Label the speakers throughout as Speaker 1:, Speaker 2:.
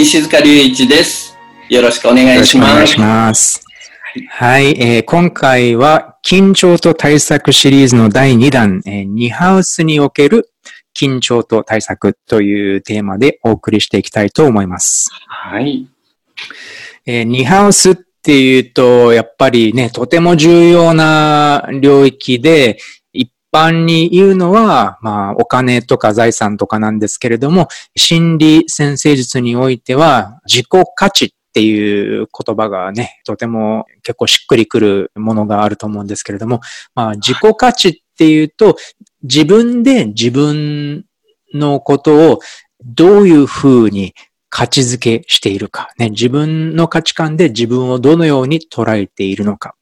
Speaker 1: 石塚隆一ですよろしくお願いします
Speaker 2: よろしくお願いします。はい、えー今回は緊張と対策シリーズの第2弾、えーニハウスにおける緊張と対策というテーマでお送りしていきたいと思います。
Speaker 1: はい
Speaker 2: えーニハウスっていうと、やっぱりね、とても重要な領域で、一般に言うのは、まあ、お金とか財産とかなんですけれども、心理先生術においては、自己価値っていう言葉がね、とても結構しっくりくるものがあると思うんですけれども、まあ、自己価値っていうと、自分で自分のことをどういうふうに価値づけしているか、ね、自分の価値観で自分をどのように捉えているのか。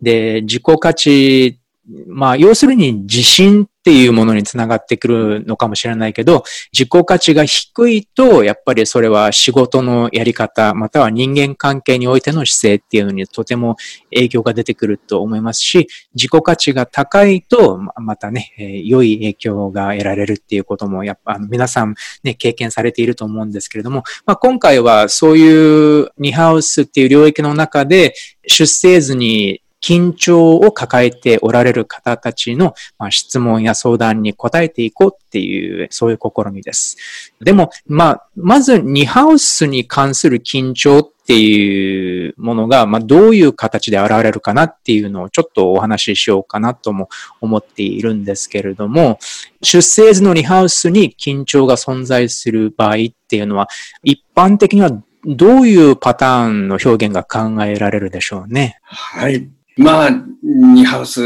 Speaker 2: で、自己価値、まあ、要するに自信っていうものにつながってくるのかもしれないけど、自己価値が低いと、やっぱりそれは仕事のやり方、または人間関係においての姿勢っていうのにとても影響が出てくると思いますし、自己価値が高いと、またね、良い影響が得られるっていうことも、やっぱ、あの、皆さんね、経験されていると思うんですけれども、まあ、今回はそういうニハウスっていう領域の中で、出生図に緊張を抱えておられる方たちの、まあ、質問や相談に答えていこうっていう、そういう試みです。でも、まあ、まずニハウスに関する緊張っていうものが、まあ、どういう形で現れるかなっていうのをちょっとお話ししようかなとも思っているんですけれども、出生図のリハウスに緊張が存在する場合っていうのは、一般的にはどういうパターンの表現が考えられるでしょうね？
Speaker 1: はいまあニハウス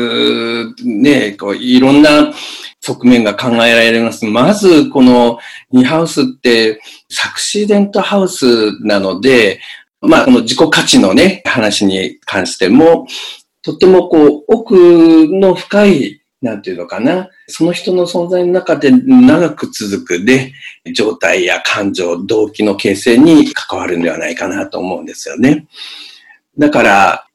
Speaker 1: ねこういろんな側面が考えられますまずこのニハウスってサクシデントハウスなのでまあこの自己価値のね話に関してもとってもこう奥の深いなんていうのかな。その人の存在の中で長く続くで、状態や感情、動機の形成に関わるんではないかなと思うんですよね。だから、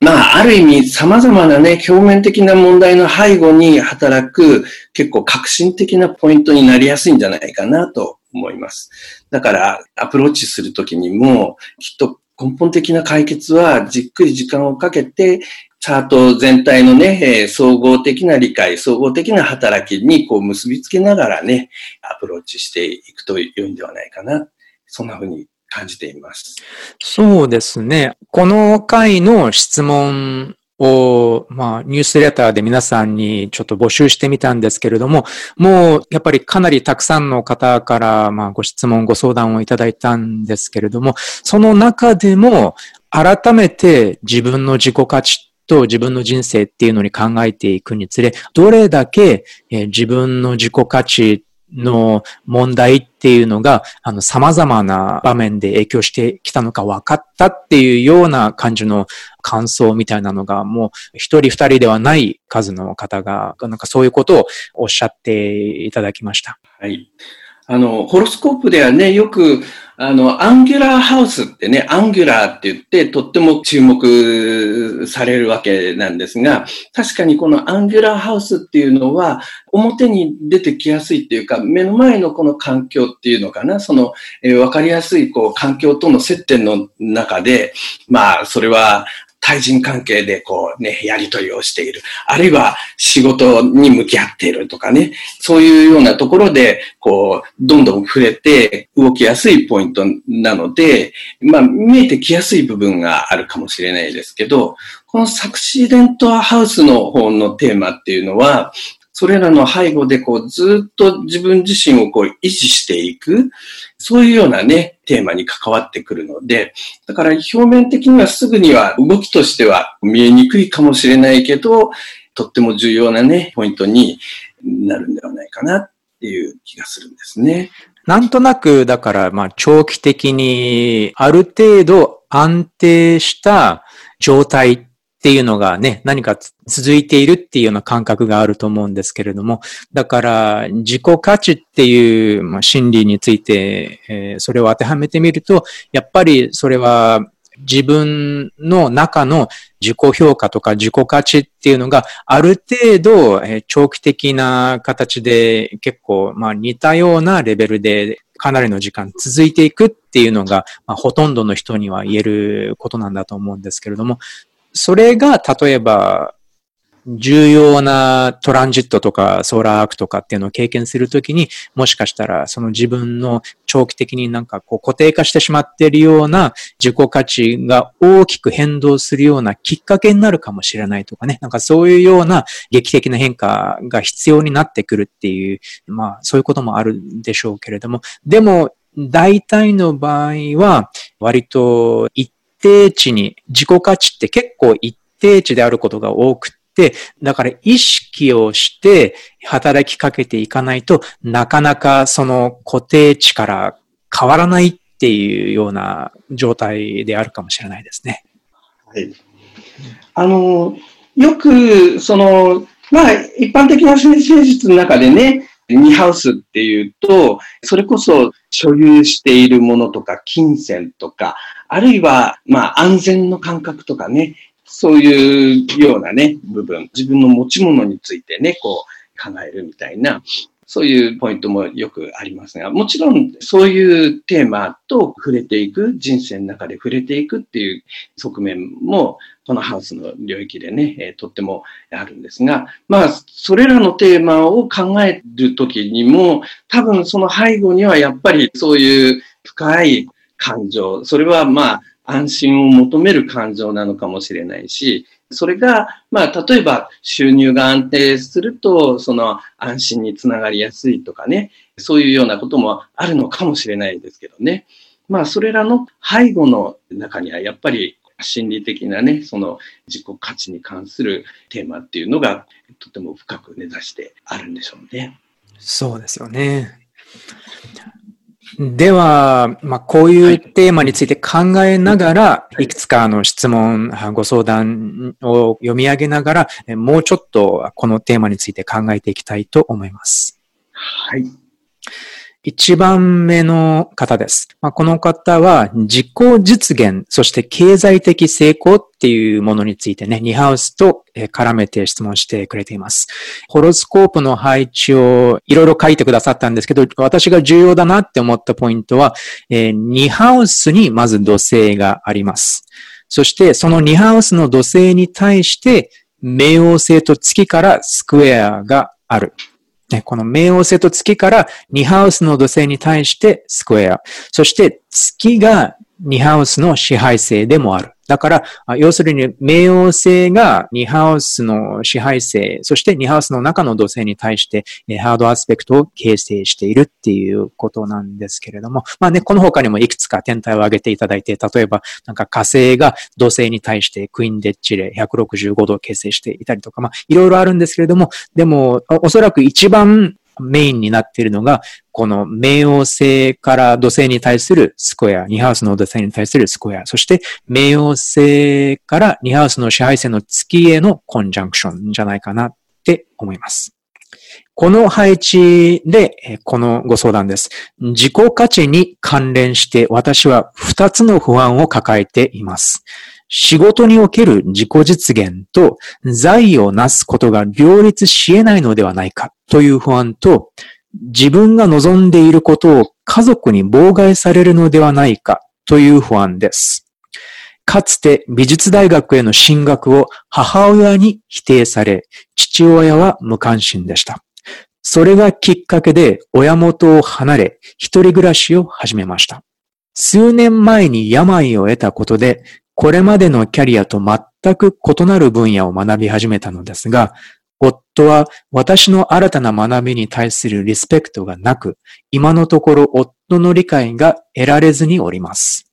Speaker 1: まあ、ある意味、様々なね、表面的な問題の背後に働く、結構革新的なポイントになりやすいんじゃないかなと思います。だから、アプローチするときにも、きっと根本的な解決は、じっくり時間をかけて、チャート全体のね、総合的な理解、総合的な働きにこう結びつけながらね、アプローチしていくと良いんではないかな。そんな風に感じています。
Speaker 2: そうですね。この回の質問を、まあ、ニュースレターで皆さんにちょっと募集してみたんですけれども、もうやっぱりかなりたくさんの方から、まあ、ご質問、ご相談をいただいたんですけれども、その中でも、改めて自分の自己価値と自分の人生っていうのに考えていくにつれ、どれだけ自分の自己価値の問題っていうのが、あの、様々な場面で影響してきたのか分かったっていうような感じの感想みたいなのが、もう一人二人ではない数の方が、なんかそういうことをおっしゃっていただきました。
Speaker 1: はい。あの、ホロスコープではね、よく、あの、アンギュラーハウスってね、アンギュラーって言って、とっても注目されるわけなんですが、確かにこのアンギュラーハウスっていうのは、表に出てきやすいっていうか、目の前のこの環境っていうのかな、その、えーわかりやすい、こう、環境との接点の中で、まあ、それは、対人関係でこうね、やりとりをしている。あるいは仕事に向き合っているとかね。そういうようなところで、こう、どんどん触れて動きやすいポイントなので、まあ、見えてきやすい部分があるかもしれないですけど、このサクシデントハウスの方のテーマっていうのは、それらの背後でこうずっと自分自身をこう維持していく、そういうようなね、テーマに関わってくるので、だから表面的にはすぐには動きとしては見えにくいかもしれないけど、とっても重要なね、ポイントになるんではないかなっていう気がするんですね。
Speaker 2: なんとなく、だから、まあ、長期的に、ある程度安定した状態っていうのがね、何か続いているっていうような感覚があると思うんですけれども、だから自己価値っていう、まあ、心理について、えー、それを当てはめてみると、やっぱりそれは自分の中の自己評価とか自己価値っていうのがある程度、えー、長期的な形で結構、まあ、似たようなレベルでかなりの時間続いていくっていうのが、まあ、ほとんどの人には言えることなんだと思うんですけれども、それが例えば重要なトランジットとかソーラーアークとかっていうのを経験するときに、もしかしたらその自分の長期的になんかこう固定化してしまっているような自己価値が大きく変動するようなきっかけになるかもしれないとかね。なんかそういうような劇的な変化が必要になってくるっていう、まあそういうこともあるでしょうけれども、でも大体の場合は割と一定値に自己価値って結構一定値であることが多くて、だから意識をして働きかけていかないとなかなかその固定値から変わらないっていうような状態であるかもしれないですね。
Speaker 1: はい。あの、よく、その、まあ、一般的な戦術の中でね、ニハウスっていうと、それこそ所有しているものとか、金銭とか、あるいは、まあ、安全の感覚とかね、そういうようなね、部分、自分の持ち物についてね、こう考えるみたいな、そういうポイントもよくありますが、もちろんそういうテーマと触れていく、人生の中で触れていくっていう側面も、このハウスの領域でね、え、とってもあるんですが、まあ、それらのテーマを考えるときにも、多分その背後にはやっぱりそういう深い感情、それはまあ、安心を求める感情なのかもしれないし、それが、まあ、例えば収入が安定すると、その安心につながりやすいとかね、そういうようなこともあるのかもしれないですけどね。まあ、それらの背後の中には、やっぱり心理的なね、その自己価値に関するテーマっていうのが、とても深く根ざしてあるんでしょうね。
Speaker 2: そうですよね。では、まあ、こういうテーマについて考えながら、い、くつかの質問、ご相談を読み上げながら、もうちょっとこのテーマについて考えていきたいと思います。
Speaker 1: はい。
Speaker 2: 一番目の方です。まあ、この方は自己実現、そして経済的成功っていうものについてね、ニハウスと絡めて質問してくれています。ホロスコープの配置をいろいろ書いてくださったんですけど、私が重要だなって思ったポイントは、えー、ニハウスにまず土星があります。そしてそのニハウスの土星に対して、冥王星と月からスクエアがある。ね、この冥王星と月から2ハウスの土星に対してスクエア。そして月が2ハウスの支配性でもある。だから、要するに、冥王星が2ハウスの支配性、そして2ハウスの中の土星に対して、ハードアスペクトを形成しているっていうことなんですけれども、まあね、この他にもいくつか天体を挙げていただいて、例えば、なんか火星が土星に対してクイーンデッチレ165度を形成していたりとか、まあ、いろいろあるんですけれども、でも、おそらく一番メインになっているのが、この冥王星から土星に対するスクエア、2ハウスの土星に対するスクエア、そして冥王星から2ハウスの支配性の月へのコンジャンクションじゃないかなって思います。この配置で、このご相談です。自己価値に関連して私は2つの不安を抱えています。仕事における自己実現と財をなすことが両立し得ないのではないかという不安と、自分が望んでいることを家族に妨害されるのではないかという不安です。かつて美術大学への進学を母親に否定され、父親は無関心でした。それがきっかけで親元を離れ、一人暮らしを始めました。数年前に病を得たことで、これまでのキャリアと全く異なる分野を学び始めたのですが、夫は私の新たな学びに対するリスペクトがなく、今のところ夫の理解が得られずにおります。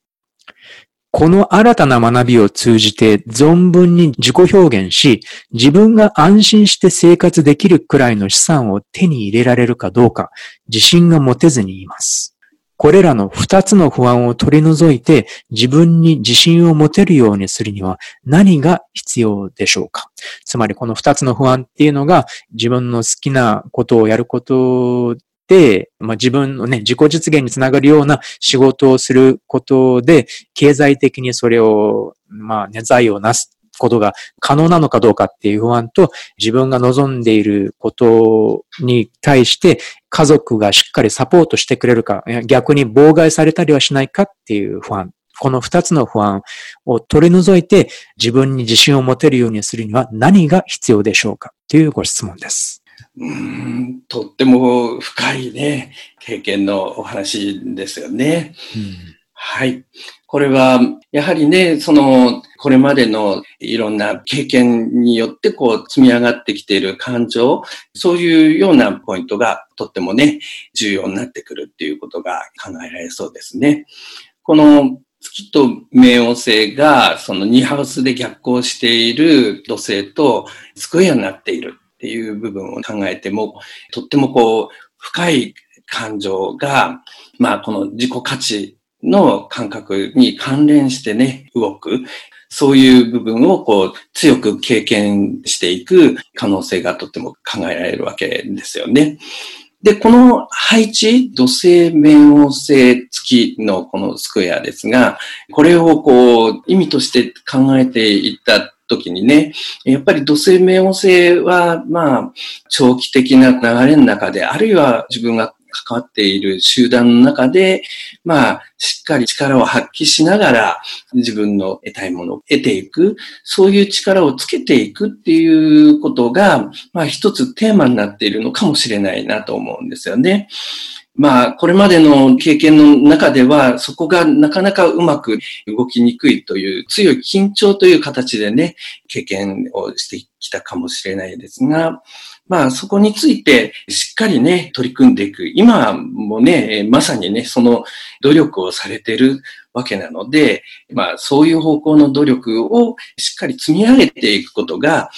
Speaker 2: この新たな学びを通じて存分に自己表現し、自分が安心して生活できるくらいの資産を手に入れられるかどうか、自信が持てずにいます。これらの二つの不安を取り除いて自分に自信を持てるようにするには何が必要でしょうか？つまりこの二つの不安っていうのが自分の好きなことをやることで、まあ、自分のね、自己実現につながるような仕事をすることで、経済的にそれを、まあ、ね、財をなすことが可能なのかどうかっていう不安と、自分が望んでいることに対して家族がしっかりサポートしてくれるか、逆に妨害されたりはしないかっていう不安。この二つの不安を取り除いて自分に自信を持てるようにするには何が必要でしょうかというご質問です。
Speaker 1: うんとっても深いね、経験のお話ですよね。うん、はい。これは、やはりね、その、これまでのいろんな経験によってこう積み上がってきている感情、そういうようなポイントがとってもね、重要になってくるっていうことが考えられそうですね。この月と冥王星がその2ハウスで逆行している土星とスクエアになっているっていう部分を考えても、とってもこう、深い感情が、まあこの自己価値の感覚に関連してね、動く。そういう部分をこう強く経験していく可能性がとても考えられるわけですよね。で、この配置、土星、冥王星、月のこのスクエアですが、これをこう意味として考えていった時にね、やっぱり土星冥王星は、まあ、長期的な流れの中で、あるいは自分が関わっている集団の中で、まあ、しっかり力を発揮しながら自分の得たいものを得ていく、そういう力をつけていくっていうことが、まあ一つテーマになっているのかもしれないなと思うんですよね。まあ、これまでの経験の中では、そこがなかなかうまく動きにくいという強い緊張という形でね、経験をしてきたかもしれないですが、まあ、そこについてしっかりね、取り組んでいく。今もね、まさにね、その努力をされてるわけなので、まあ、そういう方向の努力をしっかり積み上げていくことが、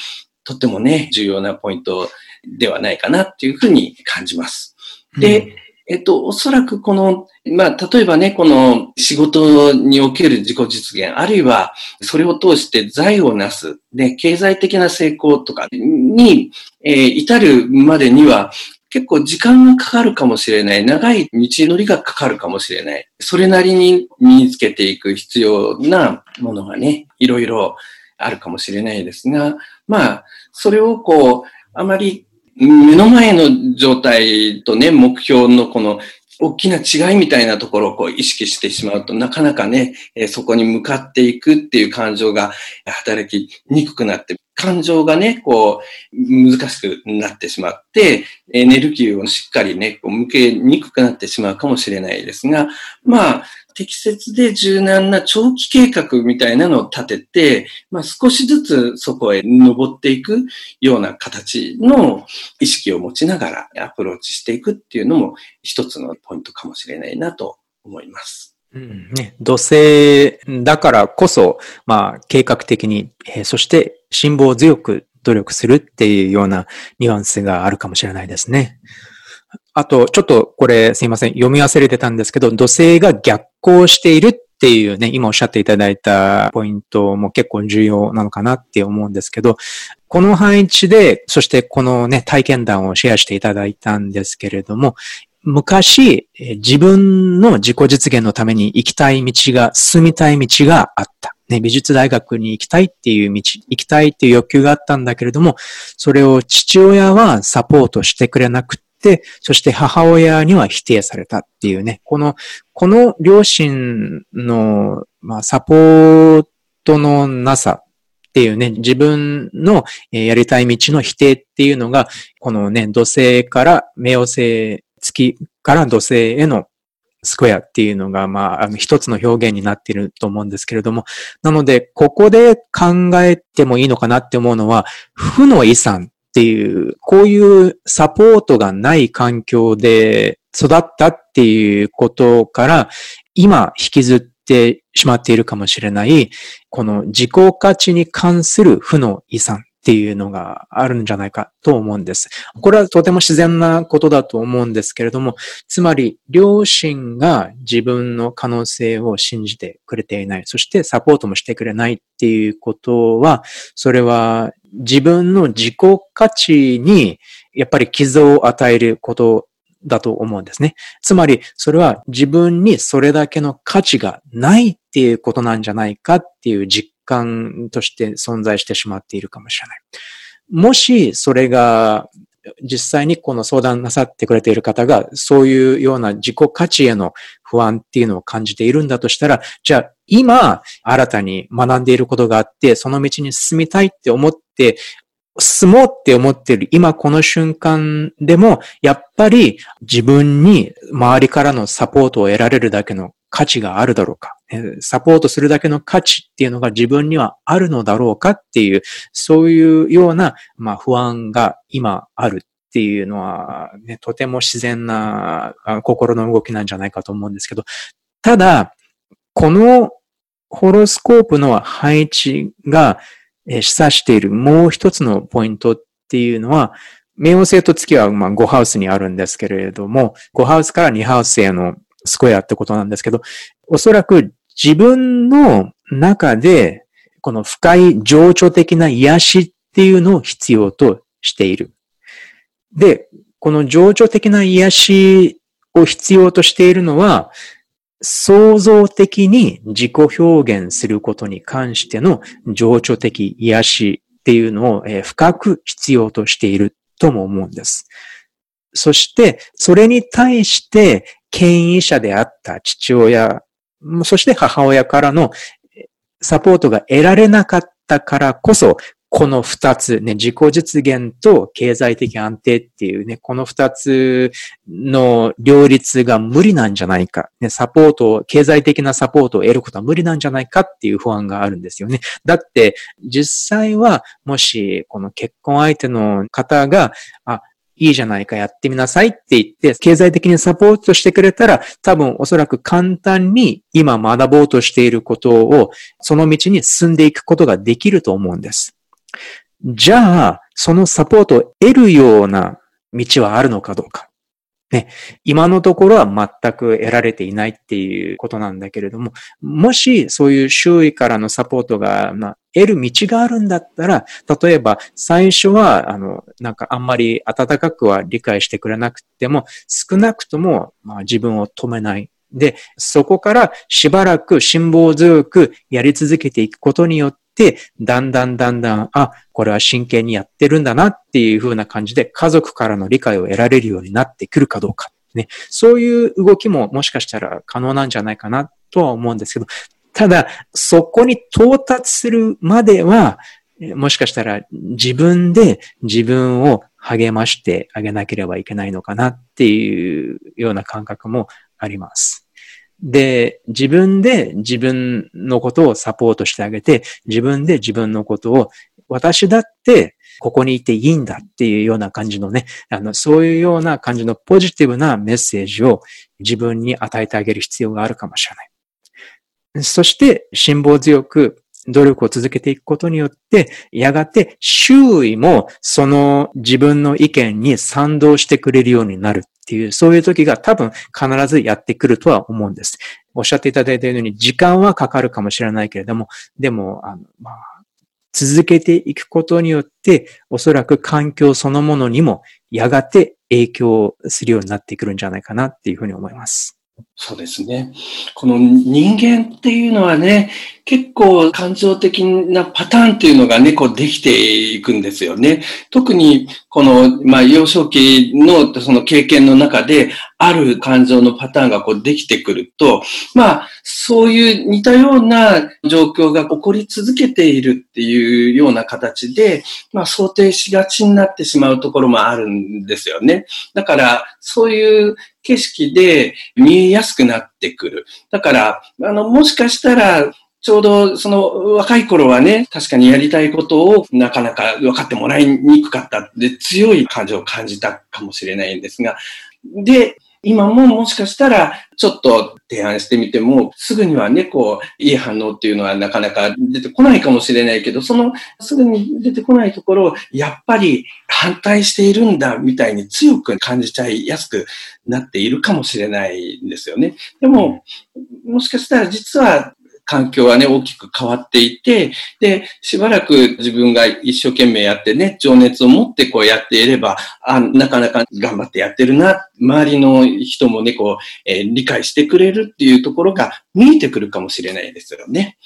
Speaker 1: とってもね、重要なポイントではないかなっていうふうに感じます。で、えっと、おそらくこの、まあ、例えばね、この仕事における自己実現、あるいはそれを通して財をなす、で、経済的な成功とかに、えー、至るまでには、結構時間がかかるかもしれない。長い道のりがかかるかもしれない。それなりに身につけていく必要なものがね、いろいろあるかもしれないですが、まあ、それをこう、あまり目の前の状態とね、目標のこの大きな違いみたいなところをこう意識してしまうとなかなかね、えそこに向かっていくっていう感情が働きにくくなって、感情がね、こう難しくなってしまって、エネルギーをしっかりね、こう向けにくくなってしまうかもしれないですが、まあ、適切で柔軟な長期計画みたいなのを立てて、まあ、少しずつそこへ登っていくような形の意識を持ちながらアプローチしていくっていうのも一つのポイントかもしれないなと思います。
Speaker 2: うんね、土星だからこそ、まあ、計画的に、えー、そして辛抱強く努力するっていうようなニュアンスがあるかもしれないですね。あと、ちょっとこれすいません。読み忘れてたんですけど、土星が逆行しているっていうね、今おっしゃっていただいたポイントも結構重要なのかなって思うんですけど、この配置で、そしてこのね、体験談をシェアしていただいたんですけれども、昔、自分の自己実現のために行きたい道が、進みたい道があった。ね、美術大学に行きたいっていう道、行きたいっていう欲求があったんだけれども、それを父親はサポートしてくれなく、そして母親には否定されたっていうね、この、この両親の、まあ、サポートのなさっていうね、自分のやりたい道の否定っていうのが、このね、土星から冥王星、月から土星へのスクエアっていうのが、まあ、あの、一つの表現になっていると思うんですけれども、なので、ここで考えてもいいのかなって思うのは、負の遺産っていう、こういうサポートがない環境で育ったっていうことから、今引きずってしまっているかもしれない、この自己価値に関する負の遺産っていうのがあるんじゃないかと思うんです。これはとても自然なことだと思うんですけれども、つまり両親が自分の可能性を信じてくれていない、そしてサポートもしてくれないっていうことは、それは自分の自己価値にやっぱり傷を与えることだと思うんですね。つまり、それは自分にそれだけの価値がないっていうことなんじゃないかっていう実感として存在してしまっているかもしれない。もし、それが実際にこの相談なさってくれている方が、そういうような自己価値への不安っていうのを感じているんだとしたら、じゃあ今、新たに学んでいることがあって、その道に進みたいって思って、進もうって思っている今この瞬間でも、やっぱり自分に周りからのサポートを得られるだけの価値があるだろうか、サポートするだけの価値っていうのが自分にはあるのだろうかっていう、そういうような、まあ、不安が今あるっていうのは、ね、とても自然な心の動きなんじゃないかと思うんですけど、ただ、このホロスコープの配置が示唆しているもう一つのポイントっていうのは、冥王星と月はま5ハウスにあるんですけれども、5ハウスから2ハウスへのスクエアってことなんですけど、おそらく自分の中で、この深い情緒的な癒しっていうのを必要としている。で、この情緒的な癒しを必要としているのは、創造的に自己表現することに関しての情緒的癒しっていうのを深く必要としているとも思うんです。そして、それに対して権威者であった父親、そして母親からのサポートが得られなかったからこそ、この二つ、ね、自己実現と経済的安定っていうね、この二つの両立が無理なんじゃないか、ね、サポート、経済的なサポートを得ることは無理なんじゃないかっていう不安があるんですよね。だって、実際は、もし、この結婚相手の方が、あ、いいじゃないかやってみなさいって言って、経済的にサポートしてくれたら、多分おそらく簡単に今学ぼうとしていることを、その道に進んでいくことができると思うんです。じゃあ、そのサポートを得るような道はあるのかどうか。ね、今のところは全く得られていないっていうことなんだけれども、もしそういう周囲からのサポートが、まあ、得る道があるんだったら、例えば最初は、あの、なんかあんまり温かくは理解してくれなくても、少なくとも、まあ、自分を止めない。で、そこからしばらく辛抱強くやり続けていくことによって、、だんだんだんだん、あ、これは真剣にやってるんだなっていう風な感じで家族からの理解を得られるようになってくるかどうか。ね、そういう動きももしかしたら可能なんじゃないかなとは思うんですけど、ただ、そこに到達するまでは、もしかしたら自分で自分を励ましてあげなければいけないのかなっていうような感覚もあります。で、自分で自分のことをサポートしてあげて、自分で自分のことを、私だってここにいていいんだっていうような感じのね、あの、そういうような感じのポジティブなメッセージを自分に与えてあげる必要があるかもしれない。そして、辛抱強く努力を続けていくことによって、やがて周囲もその自分の意見に賛同してくれるようになるっていう、そういう時が多分必ずやってくるとは思うんです。おっしゃっていただいたように時間はかかるかもしれないけれども、でも、あの、まあ、続けていくことによって、おそらく環境そのものにもやがて影響するようになってくるんじゃないかなっていうふうに思います。
Speaker 1: そうですね。この人間っていうのはね、結構感情的なパターンっていうのがね、こうできていくんですよね。特にこの、まあ、幼少期のその経験の中で、ある感情のパターンがこうできてくると、まあ、そういう似たような状況が起こり続けているっていうような形で、まあ、想定しがちになってしまうところもあるんですよね。だから、そういう景色で見えやすくなってくる。だから、あの、もしかしたら、ちょうどその若い頃はね、確かにやりたいことをなかなか分かってもらいにくかったで強い感情を感じたかもしれないんですが、で、今ももしかしたらちょっと提案してみても、すぐにはね、こう、いい反応っていうのはなかなか出てこないかもしれないけど、そのすぐに出てこないところを、やっぱり反対しているんだみたいに強く感じちゃいやすくなっているかもしれないんですよね。でも、もしかしたら実は環境はね、大きく変わっていて、で、しばらく自分が一生懸命やってね、情熱を持ってこうやっていれば、あ、なかなか頑張ってやってるな、周りの人もね、こう、えー、理解してくれるっていうところが見えてくるかもしれないですよね。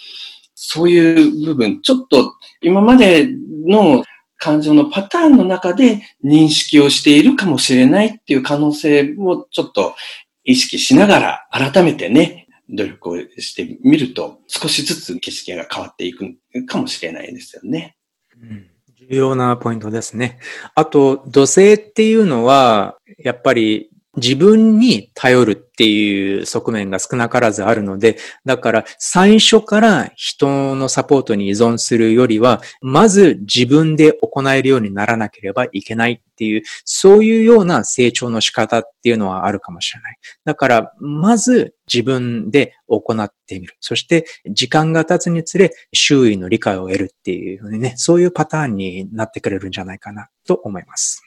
Speaker 1: そういう部分、ちょっと今までの感情のパターンの中で認識をしているかもしれないっていう可能性をちょっと意識しながら改めてね、努力をしてみると、少しずつ景色が変わっていくかもしれないですよね。
Speaker 2: うん、重要なポイントですね。あと、土星っていうのは、やっぱり自分に頼るっていう側面が少なからずあるので、だから最初から人のサポートに依存するよりは、まず自分で行えるようにならなければいけないっていう、そういうような成長の仕方っていうのはあるかもしれない。だから、まず自分で行ってみる。そして時間が経つにつれ周囲の理解を得るっていうね、そういうパターンになってくれるんじゃないかなと思います。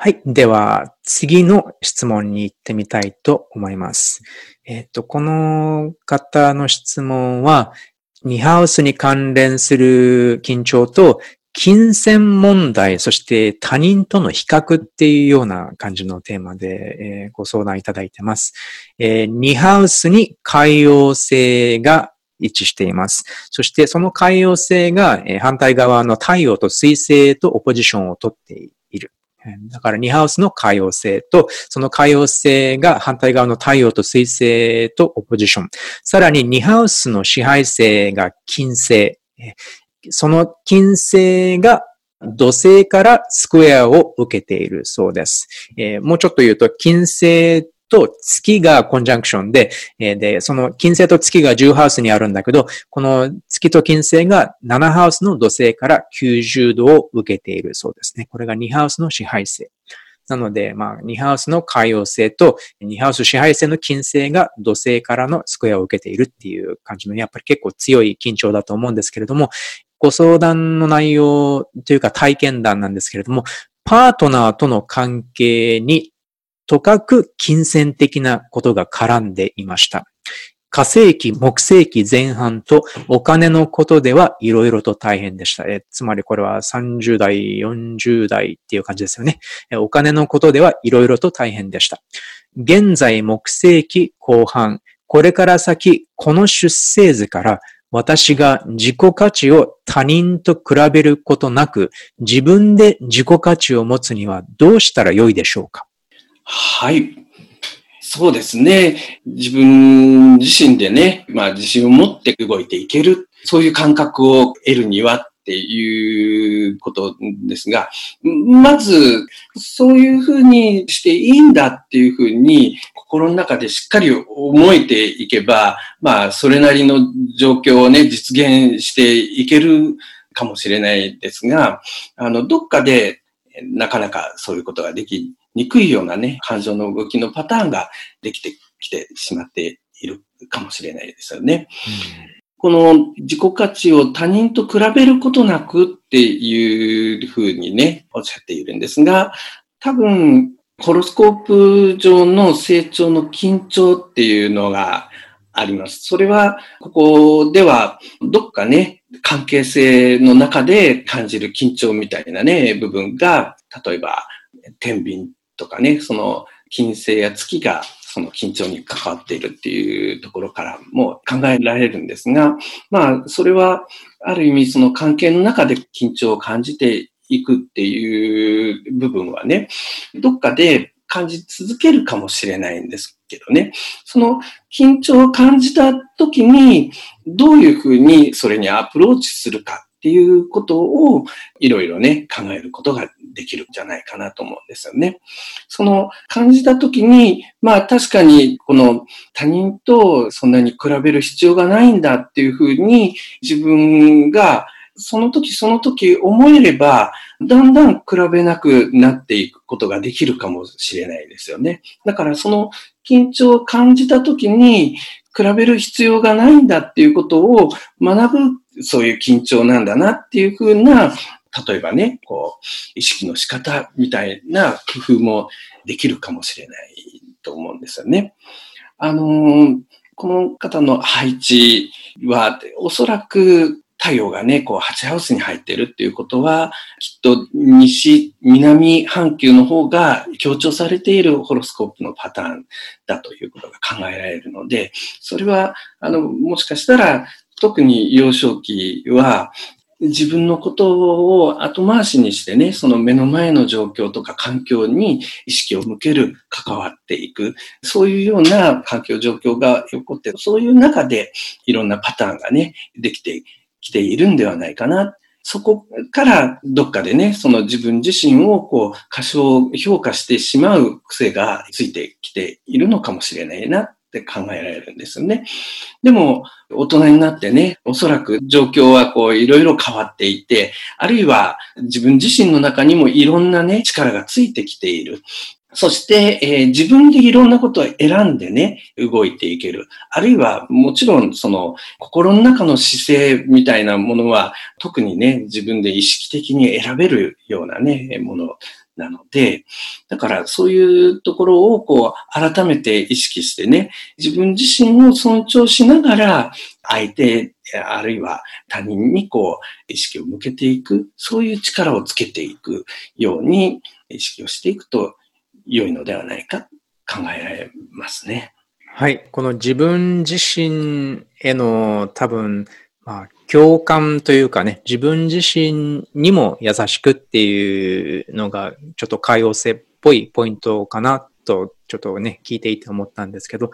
Speaker 2: はい。では、次の質問に行ってみたいと思います。えっ、ー、と、この方の質問は、ニハウスに関連する緊張と、金銭問題、そして他人との比較っていうような感じのテーマで、えー、ご相談いただいてます。えー、ニハウスに海洋性が一致しています。そしてその海洋性がえ反対側の太陽と水星とオポジションをとっている。だから2ハウスの海洋性と、その海洋性が反対側の太陽と水星とオポジション。さらに2ハウスの支配性が金星。その金星が土星からスクエアを受けているそうです。えー、もうちょっと言うと、金星と月がコンジャンクションで、えで、その金星と月が10ハウスにあるんだけど、この月と金星が7ハウスの土星から90度を受けているそうですね。これが2ハウスの支配星。なので、まあ、2ハウスの海洋星と2ハウス支配星の金星が土星からのスクエアを受けているっていう感じの、やっぱり結構強い緊張だと思うんですけれども、ご相談の内容というか体験談なんですけれども、パートナーとの関係にとかく金銭的なことが絡んでいました。火星期、木星期前半とお金のことではいろいろと大変でした。えつまりこれは30代、40代っていう感じですよね。お金のことではいろいろと大変でした。現在木星期後半、これから先、この出生図から私が自己価値を他人と比べることなく、自分で自己価値を持つにはどうしたらよいでしょうか？
Speaker 1: はい。そうですね。自分自身でね、まあ自信を持って動いていける。そういう感覚を得るにはっていうことですが、まず、そういうふうにしていいんだっていうふうに、心の中でしっかり思えていけば、まあ、それなりの状況をね、実現していけるかもしれないですが、あの、どっかでなかなかそういうことができにくいようなね、感情の動きのパターンができてきてしまっているかもしれないですよね。うんこの自己価値を他人と比べることなくっていうふうにね、おっしゃっているんですが、多分、ホロスコープ上の成長の緊張っていうのがあります。それは、ここでは、どっかね、関係性の中で感じる緊張みたいなね、部分が、例えば、天秤とかね、その金星や月がその緊張に関わっているっていうところからも考えられるんですが、まあ、それはある意味その関係の中で緊張を感じていくっていう部分はね、どっかで感じ続けるかもしれないんですけどね。その緊張を感じた時に、どういうふうにそれにアプローチするかっていうことをいろいろね、考えることができるんじゃないかなと思うんですよね。その感じたときに、まあ確かにこの他人とそんなに比べる必要がないんだっていうふうに自分がその時その時思えれば、だんだん比べなくなっていくことができるかもしれないですよね。だからその緊張を感じた時に、比べる必要がないんだっていうことを学ぶ、そういう緊張なんだなっていうふうな、例えばね、こう、意識の仕方みたいな工夫もできるかもしれないと思うんですよね。あのー、この方の配置は、おそらく太陽がね、こう、8ハウスに入ってるっていうことは、きっと西、南半球の方が強調されているホロスコープのパターンだということが考えられるので、それは、あの、もしかしたら、特に幼少期は、自分のことを後回しにしてね、その目の前の状況とか環境に意識を向ける、関わっていく、そういうような環境状況が起こって、そういう中でいろんなパターンがね、できてきているんではないかな。そこからどっかでね、その自分自身をこう過小評価してしまう癖がついてきているのかもしれないなって考えられるんですよね。でも、大人になってね、おそらく状況はこういろいろ変わっていて、あるいは自分自身の中にもいろんなね、力がついてきている。そして、えー、自分でいろんなことを選んでね、動いていける。あるいは、もちろん、その、心の中の姿勢みたいなものは、特にね、自分で意識的に選べるようなね、ものなので、だからそういうところをこう改めて意識してね、自分自身を尊重しながら相手、あるいは他人にこう意識を向けていく、そういう力をつけていくように意識をしていくと良いのではないか考えられますね。
Speaker 2: はい。この自分自身への多分、まあ、共感というかね、自分自身にも優しくっていうのが、ちょっと海洋性っぽいポイントかなと、ちょっとね、聞いていて思ったんですけど、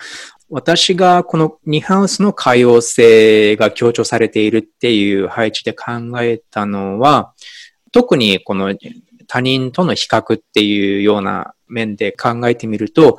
Speaker 2: 私がこの2ハウスの海洋性が強調されているっていう配置で考えたのは、特にこの他人との比較っていうような面で考えてみると、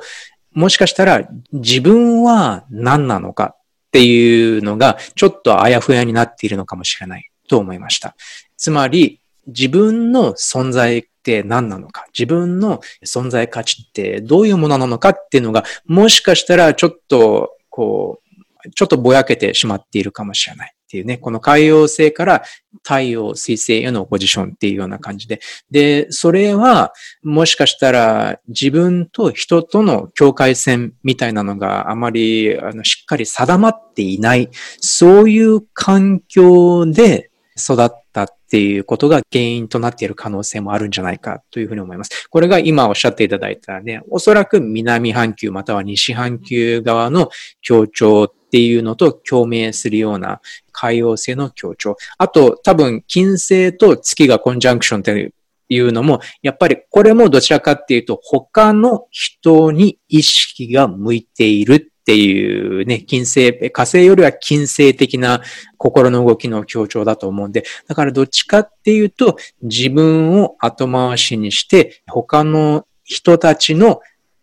Speaker 2: もしかしたら自分は何なのかっていうのがちょっとあやふやになっているのかもしれないと思いました。つまり自分の存在って何なのか、自分の存在価値ってどういうものなのかっていうのがもしかしたらちょっとこう、ちょっとぼやけてしまっているかもしれない。っていうね、この海洋星から太陽、水星へのポジションっていうような感じで。で、それは、もしかしたら自分と人との境界線みたいなのがあまりあのしっかり定まっていない、そういう環境で育ったっていうことが原因となっている可能性もあるんじゃないかというふうに思います。これが今おっしゃっていただいたね、おそらく南半球または西半球側の協調っていうのと共鳴するような海洋性の強調。あと、多分、金星と月がコンジャンクションっていうのも、やっぱりこれもどちらかっていうと、他の人に意識が向いているっていうね、金星、火星よりは金星的な心の動きの強調だと思うんで、だからどっちかっていうと、自分を後回しにして、他の人たちの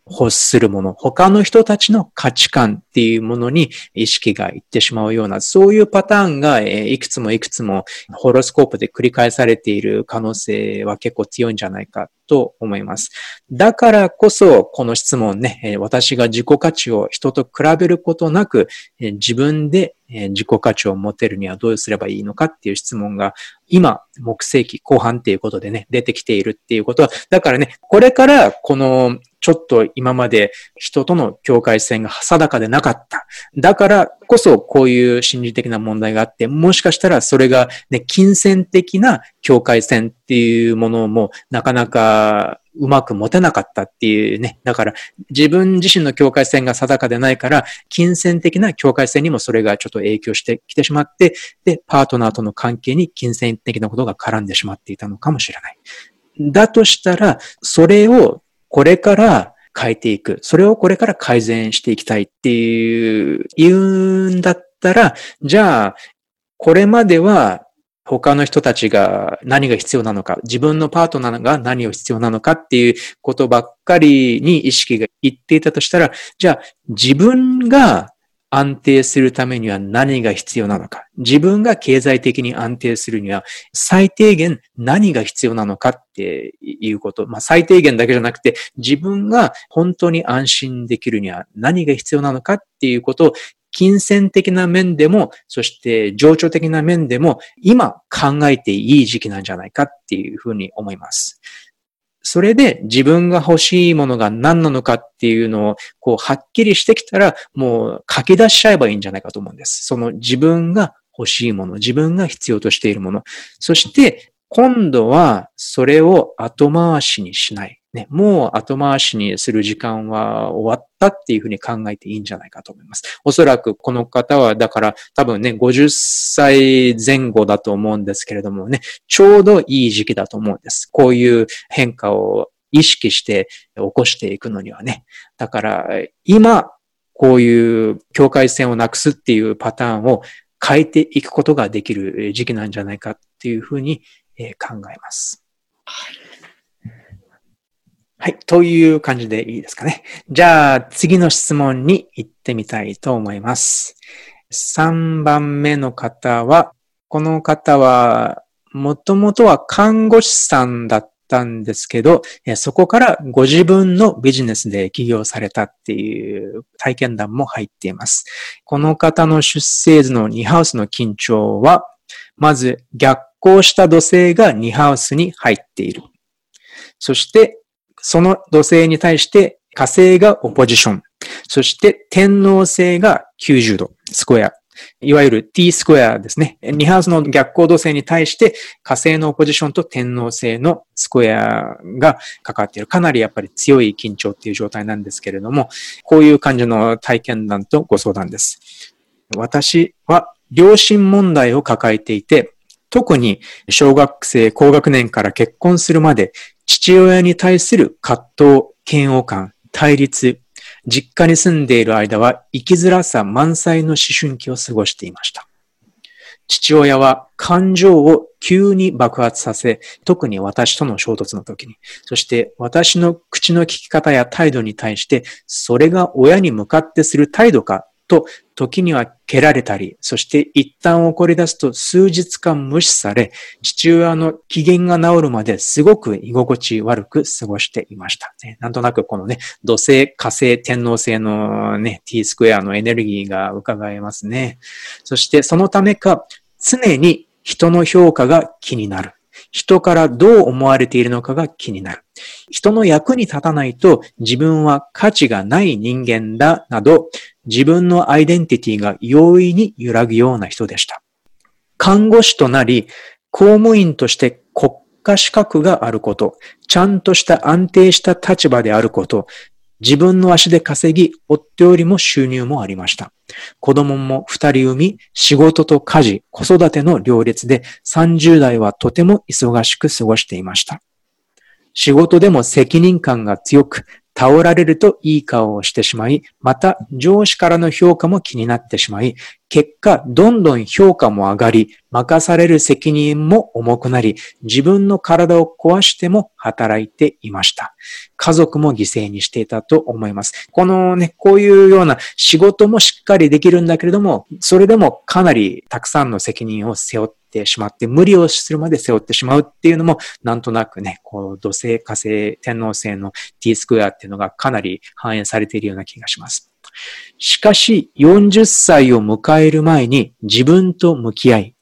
Speaker 2: 欲するもの、他の人たちの価値観っていうものに意識がいってしまうような、そういうパターンがいくつもいくつもホロスコープで繰り返されている可能性は結構強いんじゃないかと思います。だからこそ、この質問ね、私が自己価値を人と比べることなく、自分で自己価値を持てるにはどうすればいいのかっていう質問が、今、木星期後半っていうことでね、出てきているっていうことは、だからね、これからこのちょっと今まで人との境界線が定かでなかった。だからこそこういう心理的な問題があって、もしかしたらそれがね、金銭的な境界線っていうものもなかなかうまく持てなかったっていうね。だから自分自身の境界線が定かでないから、金銭的な境界線にもそれがちょっと影響してきてしまって、で、パートナーとの関係に金銭的なことが絡んでしまっていたのかもしれない。だとしたら、それをこれから変えていく。それをこれから改善していきたいっていう、言うんだったら、じゃあ、これまでは他の人たちが何が必要なのか、自分のパートナーが何を必要なのかっていうことばっかりに意識がいっていたとしたら、じゃあ自分が安定するためには何が必要なのか。自分が経済的に安定するには最低限何が必要なのかっていうこと。まあ最低限だけじゃなくて自分が本当に安心できるには何が必要なのかっていうことを金銭的な面でも、そして情緒的な面でも、今考えていい時期なんじゃないかっていうふうに思います。それで自分が欲しいものが何なのかっていうのを、こう、はっきりしてきたら、もう書き出しちゃえばいいんじゃないかと思うんです。その自分が欲しいもの、自分が必要としているもの。そして、今度はそれを後回しにしない。ね、もう後回しにする時間は終わったっていうふうに考えていいんじゃないかと思います。おそらくこの方は、だから多分ね、50歳前後だと思うんですけれどもね、ちょうどいい時期だと思うんです。こういう変化を意識して起こしていくのにはね。だから、今、こういう境界線をなくすっていうパターンを変えていくことができる時期なんじゃないかっていうふうに考えます。はいはい。という感じでいいですかね。じゃあ、次の質問に行ってみたいと思います。3番目の方は、この方は、もともとは看護師さんだったんですけど、そこからご自分のビジネスで起業されたっていう体験談も入っています。この方の出生図の2ハウスの緊張は、まず逆行した土星が2ハウスに入っている。そしてその土星に対して火星がオポジション。そして天王星が90度、スクエア。いわゆる t スクエアですね。2ハウスの逆行土星に対して火星のオポジションと天王星のスクエアがかかっている。かなりやっぱり強い緊張っていう状態なんですけれども、こういう感じの体験談とご相談です。私は良心問題を抱えていて、特に小学生高学年から結婚するまで父親に対する葛藤、嫌悪感、対立、実家に住んでいる間は生きづらさ満載の思春期を過ごしていました。父親は感情を急に爆発させ、特に私との衝突の時に、そして私の口の聞き方や態度に対して、それが親に向かってする態度かと時には蹴られたり、そして一旦怒り出すと数日間無視され、父親の機嫌が治るまですごく居心地悪く過ごしていました。なんとなくこのね、土星、火星、天王星のね、t スクエアのエネルギーが伺えますね。そしてそのためか、常に人の評価が気になる。人からどう思われているのかが気になる。人の役に立たないと自分は価値がない人間だなど自分のアイデンティティが容易に揺らぐような人でした。看護師となり、公務員として国家資格があること、ちゃんとした安定した立場であること、自分の足で稼ぎ、夫よりも収入もありました。子供も二人産み、仕事と家事、子育ての両立で30代はとても忙しく過ごしていました。仕事でも責任感が強く、倒られるといい顔をしてしまい、また上司からの評価も気になってしまい、結果、どんどん評価も上がり、任される責任も重くなり、自分の体を壊しても働いていました。家族も犠牲にしていたと思います。このね、こういうような仕事もしっかりできるんだけれども、それでもかなりたくさんの責任を背負っててしまって、無理をするまで背負ってしまうっていうのも、なんとなくね、こう、土星、火星、天王星の t スクエアっていうのがかなり反映されているような気がします。しかし、40歳を迎える前に自分と向き合い、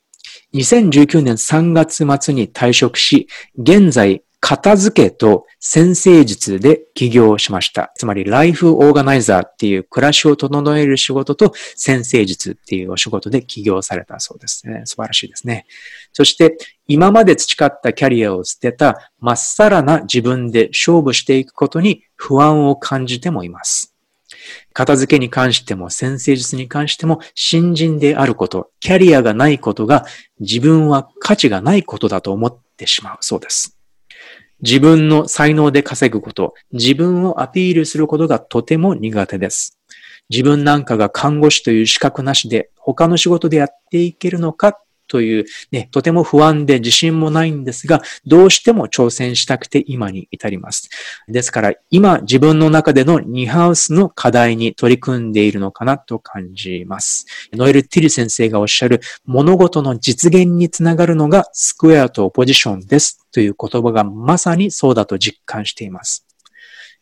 Speaker 2: 2019年3月末に退職し、現在片付けと先生術で起業しました。つまり、ライフオーガナイザーっていう暮らしを整える仕事と先生術っていうお仕事で起業されたそうですね。素晴らしいですね。そして、今まで培ったキャリアを捨てた、まっさらな自分で勝負していくことに不安を感じてもいます。片付けに関しても先生術に関しても新人であること、キャリアがないことが自分は価値がないことだと思ってしまうそうです。自分の才能で稼ぐこと、自分をアピールすることがとても苦手です。自分なんかが看護師という資格なしで他の仕事でやっていけるのかというね、とても不安で自信もないんですが、どうしても挑戦したくて今に至ります。ですから今自分の中でのニハウスの課題に取り組んでいるのかなと感じます。ノエル・ティル先生がおっしゃる物事の実現につながるのがスクエアとオポジションですという言葉がまさにそうだと実感しています。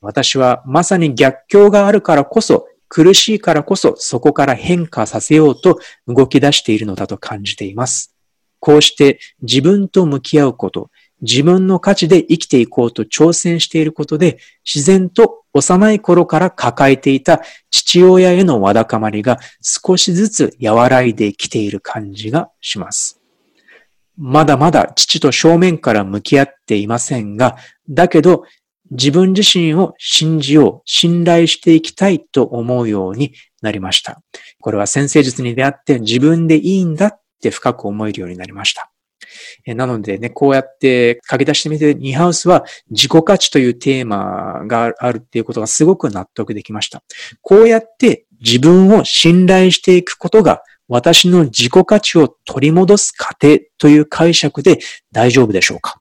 Speaker 2: 私はまさに逆境があるからこそ苦しいからこそそこから変化させようと動き出しているのだと感じています。こうして自分と向き合うこと、自分の価値で生きていこうと挑戦していることで、自然と幼い頃から抱えていた父親へのわだかまりが少しずつ和らいできている感じがします。まだまだ父と正面から向き合っていませんが、だけど自分自身を信じよう、信頼していきたいと思うようになりました。これは先生術に出会って自分でいいんだって深く思えるようになりました。なのでね、こうやって書き出してみて、ニハウスは自己価値というテーマがあるっていうことがすごく納得できました。こうやって自分を信頼していくことが私の自己価値を取り戻す過程という解釈で大丈夫でしょうか？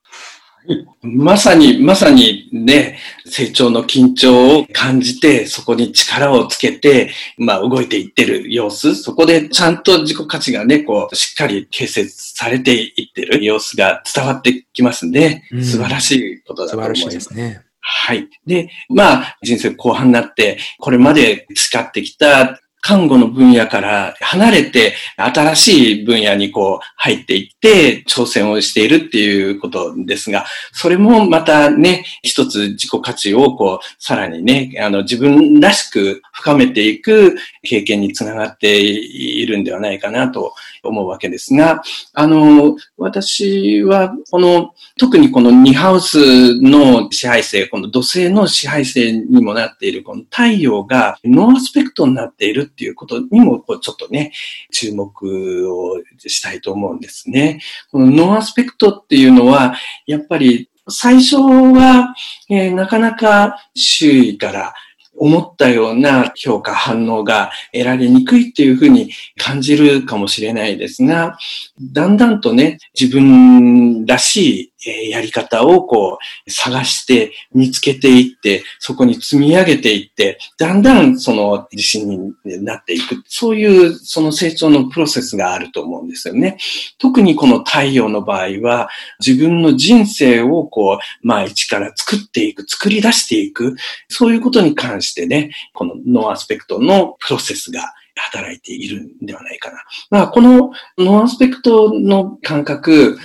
Speaker 1: まさに、まさにね、成長の緊張を感じて、そこに力をつけて、まあ動いていってる様子、そこでちゃんと自己価値がね、こう、しっかり形成されていってる様子が伝わってきますんで、うん、素晴らしいことだと思います。素晴らしいですね。はい。で、まあ、人生後半になって、これまで培ってきた看護の分野から離れて新しい分野にこう入っていって挑戦をしているっていうことですが、それもまたね、一つ自己価値をこうさらにね、あの自分らしく深めていく経験につながっているんではないかなと思うわけですが、あの、私はこの特にこの2ハウスの支配星、この土星の支配星にもなっているこの太陽がノーアスペクトになっているっていうことにも、ちょっとね、注目をしたいと思うんですね。このノーアスペクトっていうのは、やっぱり最初は、えー、なかなか周囲から思ったような評価、反応が得られにくいっていうふうに感じるかもしれないですが、だんだんとね、自分らしいえやり方をこう探して見つけていって、そこに積み上げていって、だんだんその自信になっていく。そういうその成長のプロセスがあると思うんですよね。特にこの太陽の場合は、自分の人生をこう、まあ一から作っていく、作り出していく、そういうことに関してね、このノーアスペクトのプロセスが働いているんではないかな。まあ、このノーアスペクトの感覚、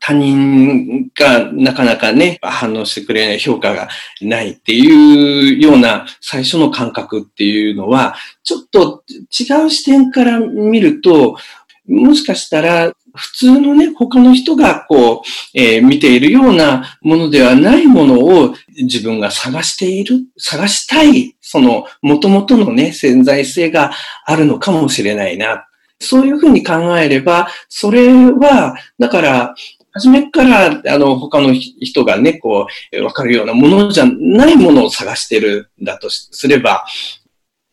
Speaker 1: 他人がなかなかね、反応してくれない評価がないっていうような最初の感覚っていうのは、ちょっと違う視点から見ると、もしかしたら普通のね、他の人がこう、えー、見ているようなものではないものを自分が探している、探したい、その元々のね、潜在性があるのかもしれないな。そういうふうに考えれば、それは、だから、初めから、あの、他の人がね、こう、わかるようなものじゃないものを探してるんだとすれば、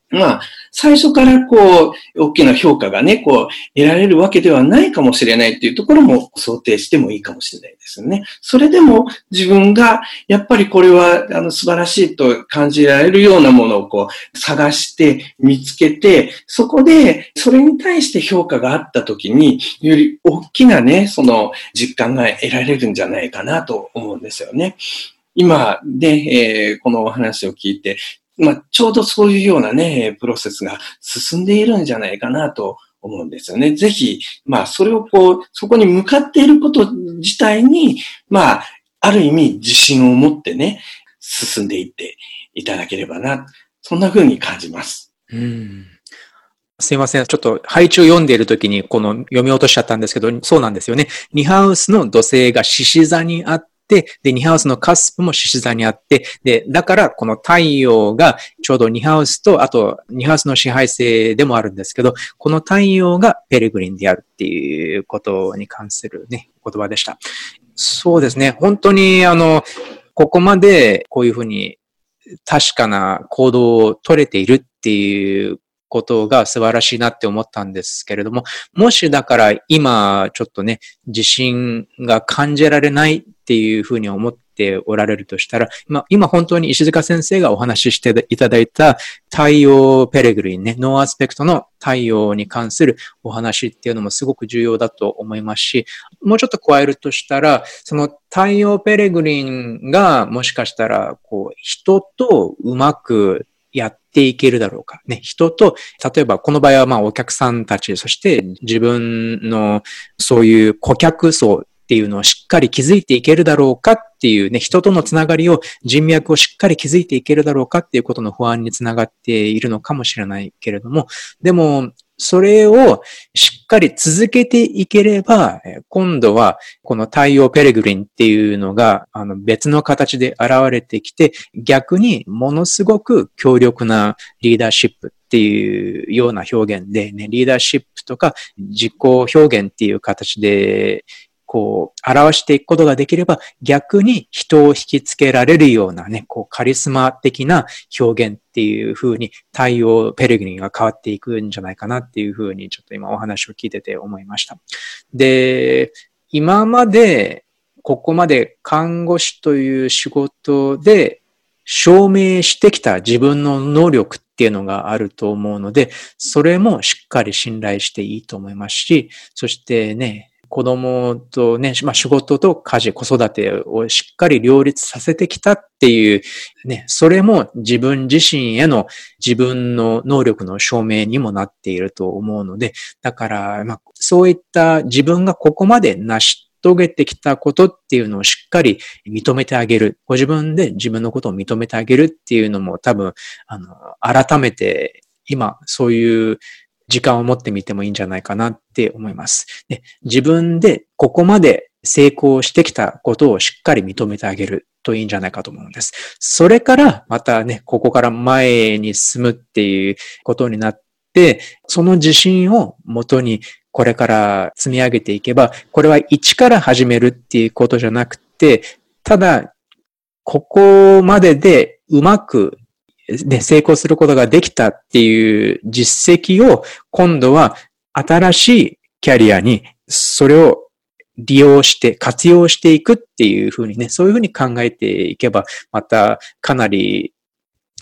Speaker 1: まあ、最初からこう、大きな評価がね、こう、得られるわけではないかもしれないっていうところも想定してもいいかもしれないですね。それでも自分が、やっぱりこれは、あの、素晴らしいと感じられるようなものをこう、探して、見つけて、そこで、それに対して評価があった時に、より大きなね、その実感が得られるんじゃないかなと思うんですよね。今で、えー、このお話を聞いて、まあ、ちょうどそういうようなね、プロセスが進んでいるんじゃないかなと思うんですよね。ぜひ、まあ、それをこう、そこに向かっていること自体に、まあ、ある意味自信を持ってね、進んでいっていただければな、そんな風に感じます。うん
Speaker 2: すいません。ちょっと配置を読んでいるときにこの読み落としちゃったんですけど、そうなんですよね。ニハウスの土星が獅子座にあっ、で、ニハウスのカスプも獅子座にあって、で、だからこの太陽がちょうどニハウスと、あとニハウスの支配性でもあるんですけど、この太陽がペレグリンであるっていうことに関するね、言葉でした。そうですね。本当に、あの、ここまでこういうふうに確かな行動を取れているっていうことが素晴らしいなって思ったんですけれども、もしだから今ちょっとね、自信が感じられないっていうふうに思っておられるとしたら、今、今本当に石塚先生がお話ししていただいた太陽ペレグリンね、ノーアスペクトの太陽に関するお話っていうのもすごく重要だと思いますし、もうちょっと加えるとしたら、その太陽ペレグリンがもしかしたら、こう、人とうまくやってていけるだろうか。ね、人と、例えばこの場合はまあお客さんたち、そして自分のそういう顧客層っていうのをしっかり築いていけるだろうかっていうね、人とのつながりを、人脈をしっかり築いていけるだろうかっていうことの不安につながっているのかもしれないけれども、でも、それをしっかり続けていければ、今度はこの太陽ペレグリンっていうのがあの別の形で現れてきて、逆にものすごく強力なリーダーシップっていうような表現で、ね、リーダーシップとか自己表現っていう形でこう、表していくことができれば、逆に人を引きつけられるようなね、こう、カリスマ的な表現っていう風に、対応、ペレグリンが変わっていくんじゃないかなっていう風に、ちょっと今お話を聞いてて思いました。で、今まで、ここまで看護師という仕事で証明してきた自分の能力っていうのがあると思うので、それもしっかり信頼していいと思いますし、そしてね、子供とね、まあ、仕事と家事、子育てをしっかり両立させてきたっていう、ね、それも自分自身への自分の能力の証明にもなっていると思うので、だから、まあ、そういった自分がここまで成し遂げてきたことっていうのをしっかり認めてあげる。ご自分で自分のことを認めてあげるっていうのも多分、あの、改めて今、そういう時間を持ってみてもいいんじゃないかなって思います。で自分でここまで成功してきたことをしっかり認めてあげるといいんじゃないかと思うんです。それからまたね、ここから前に進むっていうことになって、その自信をもとにこれから積み上げていけば、これは一から始めるっていうことじゃなくて、ただ、ここまででうまくで、成功することができたっていう実績を今度は新しいキャリアにそれを利用して活用していくっていうふうにね、そういうふうに考えていけば、またかなり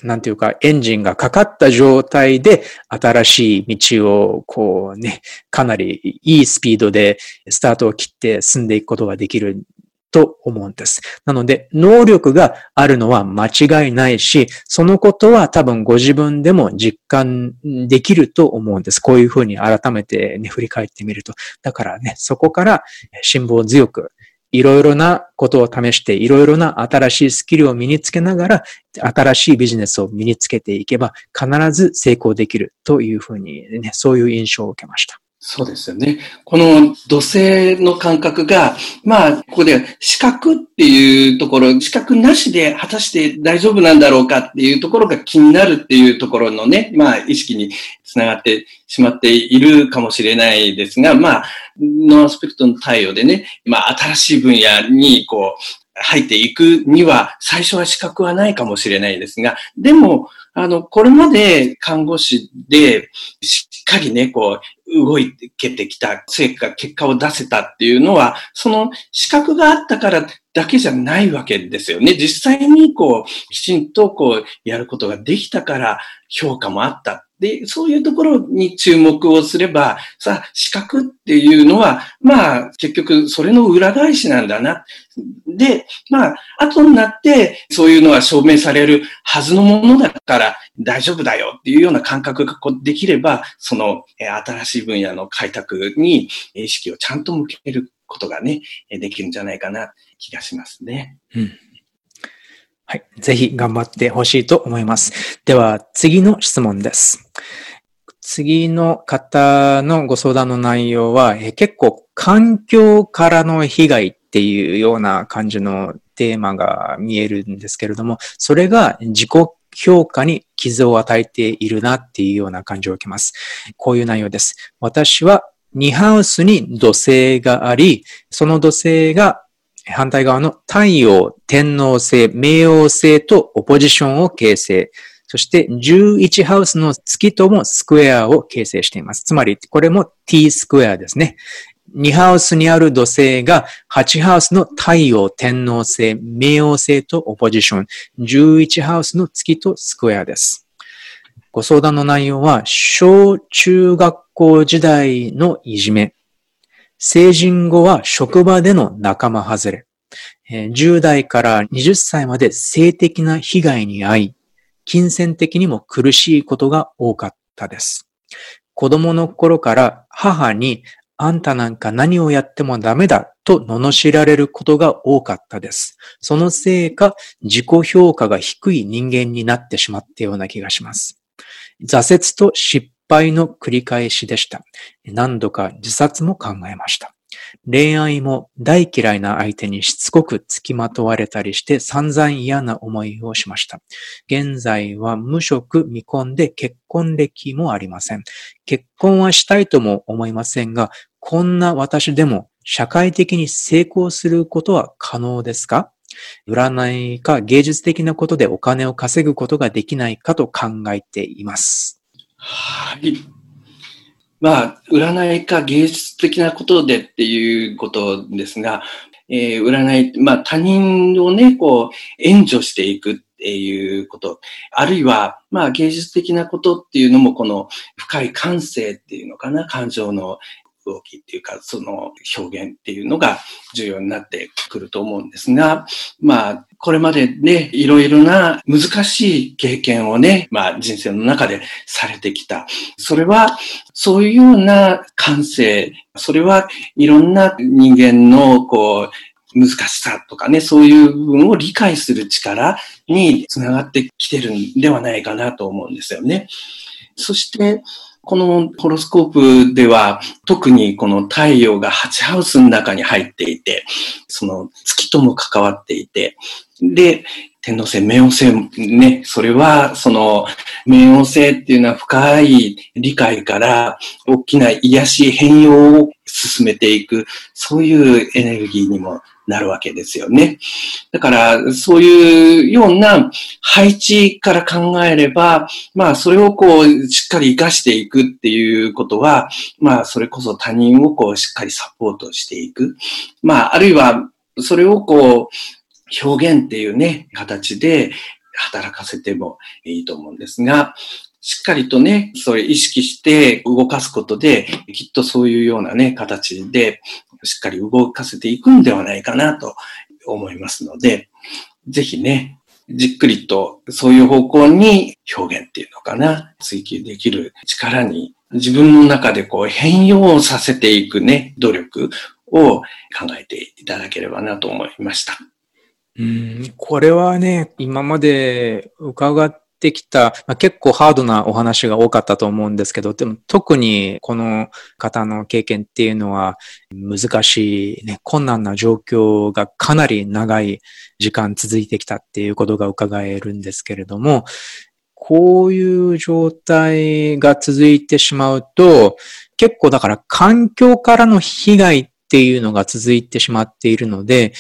Speaker 2: なんていうか、エンジンがかかった状態で、新しい道を、こうね、かなりいいスピードでスタートを切って進んでいくことができると思うんです。なので、能力があるのは間違いないし、そのことは多分ご自分でも実感できると思うんです。こういうふうに改めてね、振り返ってみると。だからね、そこから辛抱強く、いろいろなことを試して、いろいろな新しいスキルを身につけながら、新しいビジネスを身につけていけば、必ず成功できるというふうにね、そういう印象を受けました。
Speaker 1: そうですよね。この土星の感覚が、まあ、ここで資格っていうところ、資格なしで果たして大丈夫なんだろうかっていうところが気になるっていうところのね、まあ、意識につながってしまっているかもしれないですが、まあ、ノアスペクトの対応でね、まあ、新しい分野に、こう、入っていくには、最初は資格はないかもしれないですが、でも、あの、これまで看護師で、しっかりね、こう、動いてきた成果、結果を出せたっていうのは、その資格があったからだけじゃないわけですよね。実際にこう、きちんとこう、やることができたから評価もあったで、そういうところに注目をすれば、さあ、資格っていうのは、まあ、結局、それの裏返しなんだな。で、まあ、後になって、そういうのは証明されるはずのものだから大丈夫だよっていうような感覚ができれば、その、新しい分野の開拓に意識をちゃんと向けることがね、できるんじゃないかな気がしますね。
Speaker 2: うんはい。ぜひ頑張ってほしいと思います。では、次の質問です。次の方のご相談の内容は、え結構環境からの被害っていうような感じのテーマが見えるんですけれども、それが自己評価に傷を与えているなっていうような感じを受けます。こういう内容です。私は2ハウスに土星があり、その土星が反対側の太陽、天皇星、冥王星とオポジションを形成。そして11ハウスの月ともスクエアを形成しています。つまり、これも t スクエアですね。2ハウスにある土星が8ハウスの太陽、天皇星、冥王星とオポジション、11ハウスの月とスクエアです。ご相談の内容は、小中学校時代のいじめ、成人後は職場での仲間外れ、10代から20歳まで性的な被害に遭い、金銭的にも苦しいことが多かったです。子供の頃から母にあんたなんか何をやってもダメだと罵られることが多かったです。そのせいか自己評価が低い人間になってしまったような気がします。挫折と失敗の繰り返しでした。何度か自殺も考えました。恋愛も大嫌いな相手にしつこく付きまとわれたりして散々嫌な思いをしました。現在は無職未婚で結婚歴もありません。結婚はしたいとも思いませんが、こんな私でも社会的に成功することは可能ですか？占いか芸術的なことでお金を稼ぐことができないかと考えています。
Speaker 1: はい。まあ、占いか芸術的なことでっていうことですが、えー、占い、まあ他人をね、こう、援助していくっていうこと、あるいは、まあ芸術的なことっていうのも、この深い感性っていうのかな、感情の動きっていうか、その表現っていうのが重要になってくると思うんですが、まあ、これまでね、いろいろな難しい経験をね、まあ人生の中でされてきた。それは、そういうような感性、それはいろんな人間のこう、難しさとかね、そういう部分を理解する力につながってきてるんではないかなと思うんですよね。そして、このホロスコープでは特にこの太陽が8ハウスの中に入っていて、その月とも関わっていて、で、天皇星、冥王星ね、それは、その、冥王星っていうのは深い理解から大きな癒し、変容を進めていく、そういうエネルギーにもなるわけですよね。だから、そういうような配置から考えれば、まあ、それをこう、しっかり活かしていくっていうことは、まあ、それこそ他人をこう、しっかりサポートしていく。まあ、あるいは、それをこう、表現っていうね、形で働かせてもいいと思うんですが、しっかりとね、それ意識して動かすことで、きっとそういうようなね、形で、しっかり動かせていくんではないかなと思いますので、ぜひね、じっくりとそういう方向に表現っていうのかな、追求できる力に自分の中でこう変容させていくね、努力を考えていただければなと思いました。
Speaker 2: うん、これはね、今まで伺ってきた、まあ、結構ハードなお話が多かったと思うんですけど、でも特にこの方の経験っていうのは難しい、ね、困難な状況がかなり長い時間続いてきたっていうことが伺えるんですけれども、こういう状態が続いてしまうと、結構だから環境からの被害っていうのが続いてしまっているので、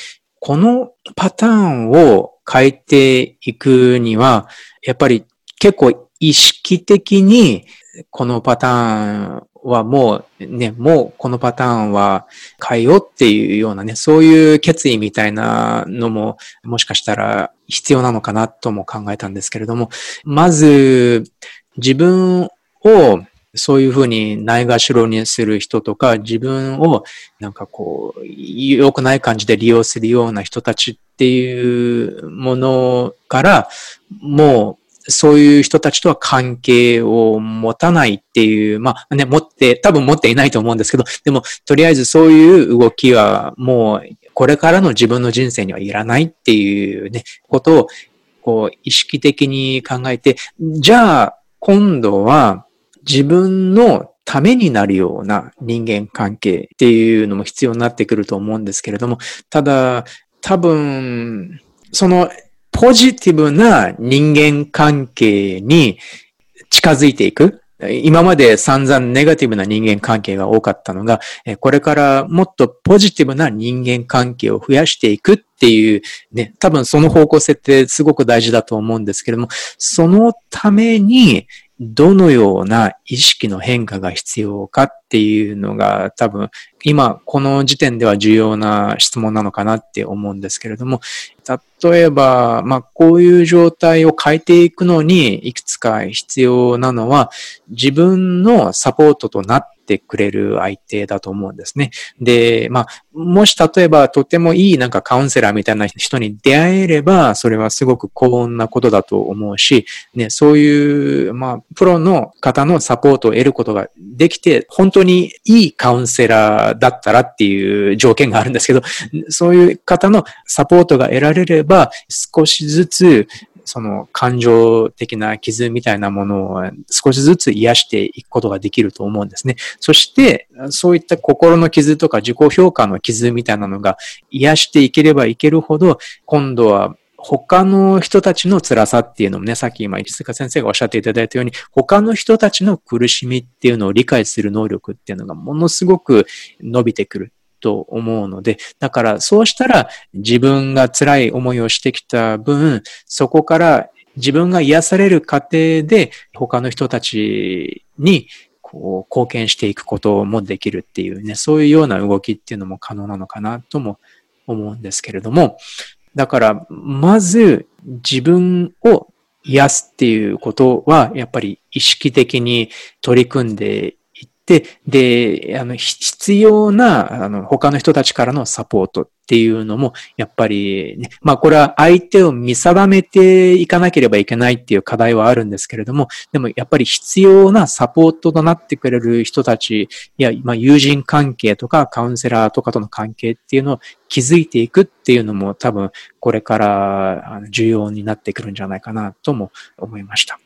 Speaker 2: このパターンを変えていくには、やっぱり結構意識的にこのパターンはもうね、もうこのパターンは変えようっていうようなね、そういう決意みたいなのももしかしたら必要なのかなとも考えたんですけれども、まず自分をそういうふうにないがしろにする人とか、自分をなんかこう、良くない感じで利用するような人たちっていうものから、もうそういう人たちとは関係を持たないっていう、まあね、持って、多分持っていないと思うんですけど、でも、とりあえずそういう動きはもう、これからの自分の人生にはいらないっていうね、ことを、こう、意識的に考えて、じゃあ、今度は、自分のためになるような人間関係っていうのも必要になってくると思うんですけれども、ただ、多分、そのポジティブな人間関係に近づいていく。今まで散々ネガティブな人間関係が多かったのが、これからもっとポジティブな人間関係を増やしていくっていう、ね、多分その方向性ってすごく大事だと思うんですけれども、そのために、どのような意識の変化が必要かっていうのが多分今この時点では重要な質問なのかなって思うんですけれども、例えば、まあこういう状態を変えていくのにいくつか必要なのは自分のサポートとなっててくれる相手だと思うんですね。で、まあ、もし例えばとてもいいなんかカウンセラーみたいな人に出会えれば、それはすごく幸運なことだと思うし、ね、そういう、まあ、プロの方のサポートを得ることができて、本当にいいカウンセラーだったらっていう条件があるんですけど、そういう方のサポートが得られれば、少しずつその感情的な傷みたいなものを少しずつ癒していくことができると思うんですね。そして、そういった心の傷とか自己評価の傷みたいなのが癒していければいけるほど、今度は他の人たちの辛さっていうのもね、さっき今、石塚先生がおっしゃっていただいたように、他の人たちの苦しみっていうのを理解する能力っていうのがものすごく伸びてくる。と思うので、だからそうしたら自分が辛い思いをしてきた分、そこから自分が癒される過程で他の人たちにこう貢献していくこともできるっていうね、そういうような動きっていうのも可能なのかなとも思うんですけれども、だから、まず自分を癒すっていうことは、やっぱり意識的に取り組んでで、で、あの、必要な、あの、他の人たちからのサポートっていうのも、やっぱりね、まあこれは相手を見定めていかなければいけないっていう課題はあるんですけれども、でもやっぱり必要なサポートとなってくれる人たちいや、まあ友人関係とかカウンセラーとかとの関係っていうのを築いていくっていうのも多分これから重要になってくるんじゃないかなとも思いました。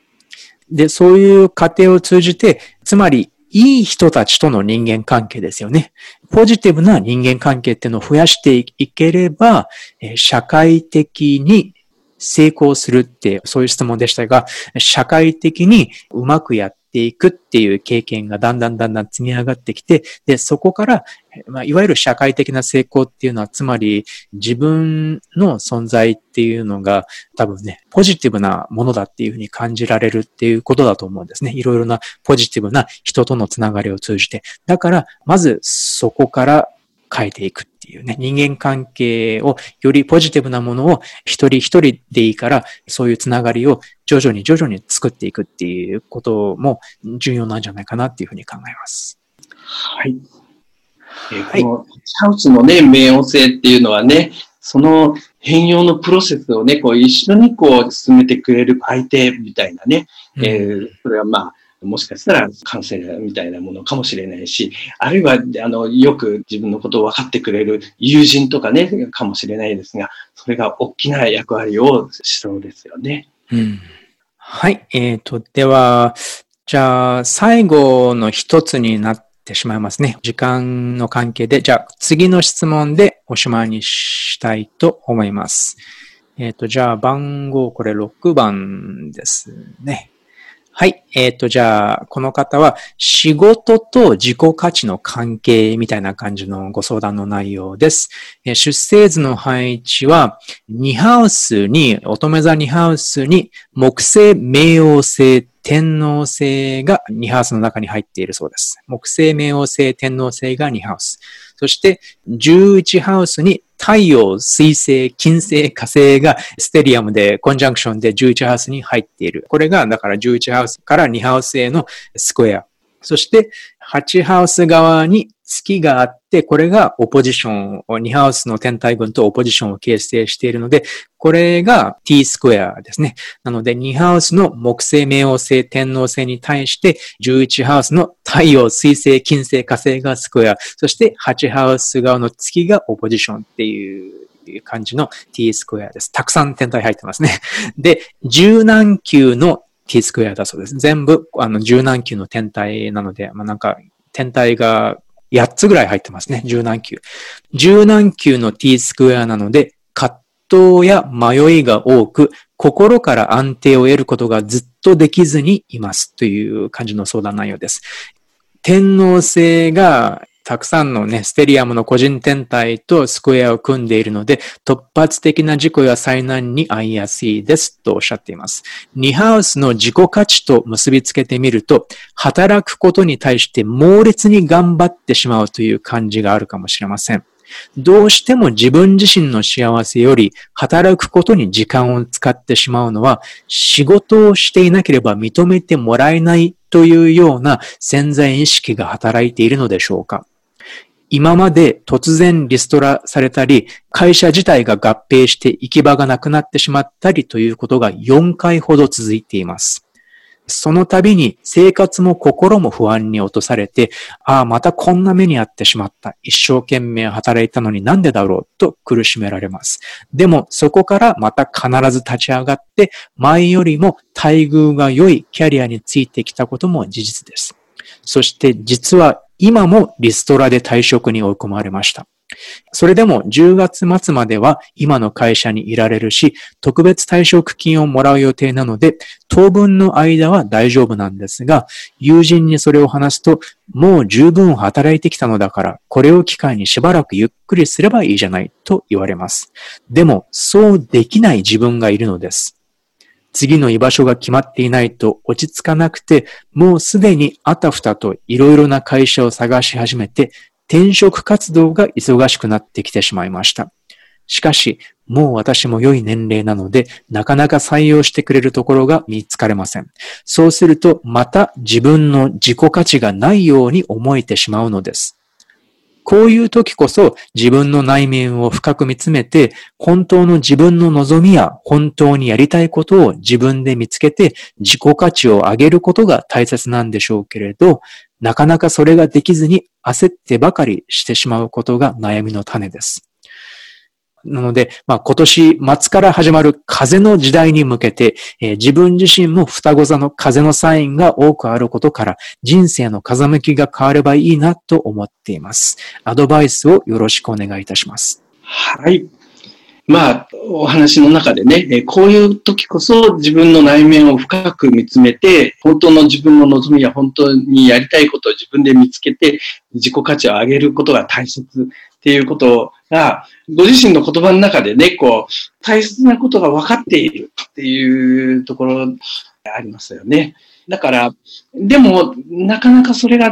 Speaker 2: で、そういう過程を通じて、つまりいい人たちとの人間関係ですよね。ポジティブな人間関係っていうのを増やしていければ、社会的に成功するって、そういう質問でしたが、社会的にうまくやっていくっていう経験がだんだんだんだん積み上がってきて、で、そこから、まあ、いわゆる社会的な成功っていうのは、つまり自分の存在っていうのが多分ね、ポジティブなものだっていうふうに感じられるっていうことだと思うんですね。いろいろなポジティブな人とのつながりを通じて。だから、まずそこから変えていくっていうね、人間関係をよりポジティブなものを一人一人でいいから、そういうつながりを徐々に徐々に作っていくっていうことも重要なんじゃないかなっていうふうに考えます。
Speaker 1: はい。えー、このハウスのね、冥王星っていうのはね、その変容のプロセスをね、こう一緒にこう進めてくれる相手みたいなね、うん、えー、それはまあ、もしかしたら感染みたいなものかもしれないし、あるいは、あの、よく自分のことを分かってくれる友人とかね、かもしれないですが、それが大きな役割をしそうですよね。
Speaker 2: うん、はい。えっ、ー、と、では、じゃあ、最後の一つになってしまいますね。時間の関係で、じゃあ、次の質問でおしまいにしたいと思います。えっ、ー、と、じゃあ、番号、これ6番ですね。はい。えっ、ー、と、じゃあ、この方は、仕事と自己価値の関係みたいな感じのご相談の内容です。え、出生図の配置は、2ハウスに、乙女座2ハウスに、木星、冥王星、天王星が2ハウスの中に入っているそうです。木星、冥王星、天王星が2ハウス。そして、11ハウスに太陽、水星、金星、火星がステリアムでコンジャンクションで11ハウスに入っている。これが、だから11ハウスから2ハウスへのスクエア。そして、8ハウス側に月があって、これがオポジションを、2ハウスの天体群とオポジションを形成しているので、これが t スクエアですね。なので、2ハウスの木星、冥王星、天王星に対して、11ハウスの太陽、水星、金星、火星がスクエア、そして8ハウス側の月がオポジションっていう感じの t スクエアです。たくさん天体入ってますね。で、柔軟球の t スクエアだそうです。全部、あの、柔軟球の天体なので、まあ、なんか、天体が8つぐらい入ってますね。十何球。十何球の t スクエアなので、葛藤や迷いが多く、心から安定を得ることがずっとできずにいますという感じの相談内容です。天皇制がたくさんのね、ステリアムの個人天体とスクエアを組んでいるので、突発的な事故や災難に遭いやすいですとおっしゃっています。ニハウスの自己価値と結びつけてみると、働くことに対して猛烈に頑張ってしまうという感じがあるかもしれません。どうしても自分自身の幸せより働くことに時間を使ってしまうのは仕事をしていなければ認めてもらえないというような潜在意識が働いているのでしょうか今まで突然リストラされたり、会社自体が合併して行き場がなくなってしまったりということが4回ほど続いています。その度に生活も心も不安に落とされて、ああ、またこんな目に遭ってしまった。一生懸命働いたのになんでだろうと苦しめられます。でもそこからまた必ず立ち上がって、前よりも待遇が良いキャリアについてきたことも事実です。そして実は今もリストラで退職に追い込まれました。それでも10月末までは今の会社にいられるし、特別退職金をもらう予定なので、当分の間は大丈夫なんですが、友人にそれを話すと、もう十分働いてきたのだから、これを機会にしばらくゆっくりすればいいじゃないと言われます。でも、そうできない自分がいるのです。次の居場所が決まっていないと落ち着かなくて、もうすでにあたふたといろいろな会社を探し始めて、転職活動が忙しくなってきてしまいました。しかし、もう私も良い年齢なので、なかなか採用してくれるところが見つかれません。そうすると、また自分の自己価値がないように思えてしまうのです。こういう時こそ自分の内面を深く見つめて、本当の自分の望みや本当にやりたいことを自分で見つけて自己価値を上げることが大切なんでしょうけれど、なかなかそれができずに焦ってばかりしてしまうことが悩みの種です。なので、まあ、今年末から始まる風の時代に向けて、えー、自分自身も双子座の風のサインが多くあることから、人生の風向きが変わればいいなと思っています。アドバイスをよろしくお願いいたします。
Speaker 1: はい。まあ、お話の中でね、こういう時こそ自分の内面を深く見つめて、本当の自分の望みや本当にやりたいことを自分で見つけて、自己価値を上げることが大切っていうことをが、ご自身の言葉の中でね、こう、大切なことが分かっているっていうところがありますよね。だから、でも、なかなかそれが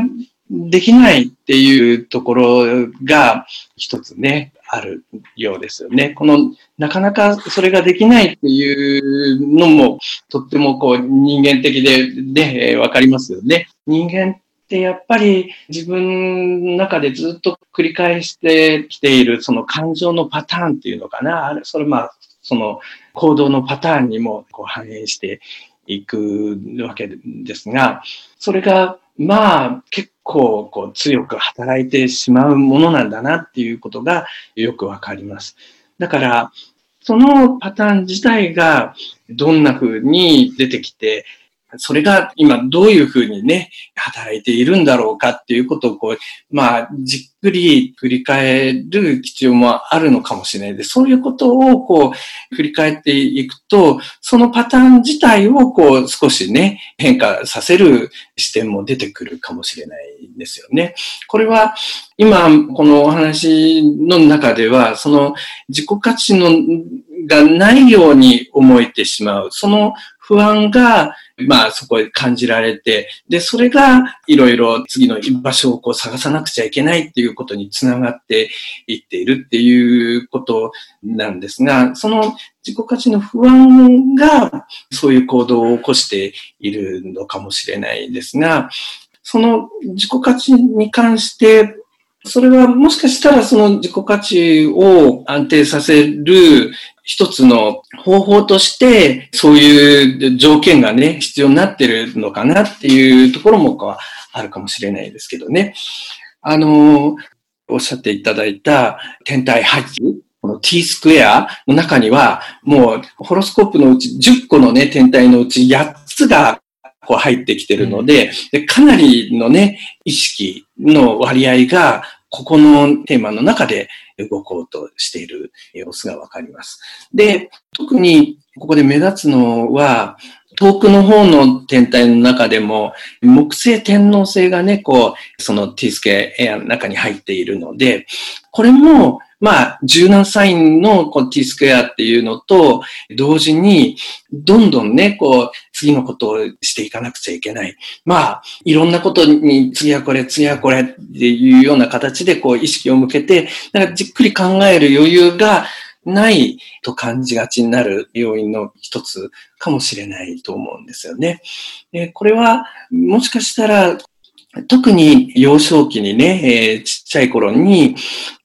Speaker 1: できないっていうところが一つね、あるようですよね。この、なかなかそれができないっていうのも、とってもこう人間的で、ね、わかりますよね。人間ってやっぱり自分の中でずっと繰り返してきているその感情のパターンっていうのかな。あれ、それまあ、その行動のパターンにもこう反映していくわけですが、それがまあ結構こう強く働いてしまうものなんだなっていうことがよくわかります。だから、そのパターン自体がどんな風に出てきて、それが今どういうふうにね、働いているんだろうかっていうことをこう、まあ、じっくり振り返る必要もあるのかもしれないで、そういうことをこう、振り返っていくと、そのパターン自体をこう、少しね、変化させる視点も出てくるかもしれないんですよね。これは、今、このお話の中では、その自己価値のがないように思えてしまう。その不安がまあそこで感じられて、で、それがいろいろ次の居場所をこう探さなくちゃいけないっていうことにつながっていっているっていうことなんですが、その自己価値の不安がそういう行動を起こしているのかもしれないですが、その自己価値に関してそれはもしかしたらその自己価値を安定させる一つの方法として、そういう条件がね、必要になってるのかなっていうところもあるかもしれないですけどね。あの、おっしゃっていただいた天体配置、この T スクエアの中には、もうホロスコープのうち10個のね、天体のうち8つがこう入ってきてるので、でかなりのね、意識の割合がここのテーマの中で動こうとしている様子がわかります。で、特にここで目立つのは、遠くの方の天体の中でも、木星天皇星がね、こう、その T スケエアの中に入っているので、これも、まあ、柔軟サインのこう T スクエアっていうのと、同時に、どんどんね、こう、次のことをしていかなくちゃいけない。まあ、いろんなことに、次はこれ、次はこれっていうような形で、こう、意識を向けて、だからじっくり考える余裕が、ないと感じがちになる要因の一つかもしれないと思うんですよね。これはもしかしたら特に幼少期にね、えー、ちっちゃい頃に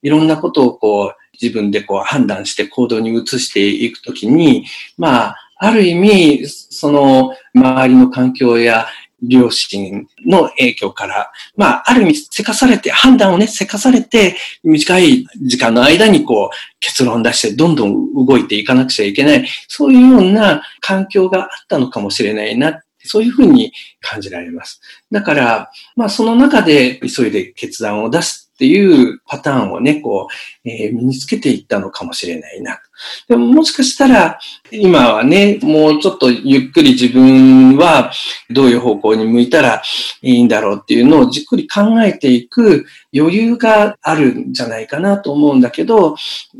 Speaker 1: いろんなことをこう自分でこう判断して行動に移していくときに、まあ、ある意味、その周りの環境や両親の影響から、まあ、ある意味、せかされて、判断をね、せかされて、短い時間の間にこう、結論出して、どんどん動いていかなくちゃいけない、そういうような環境があったのかもしれないな、そういうふうに感じられます。だから、まあ、その中で急いで決断を出すっていうパターンをね、こう、えー、身につけていったのかもしれないな。でももしかしたら、今はね、もうちょっとゆっくり自分はどういう方向に向いたらいいんだろうっていうのをじっくり考えていく余裕があるんじゃないかなと思うんだけど、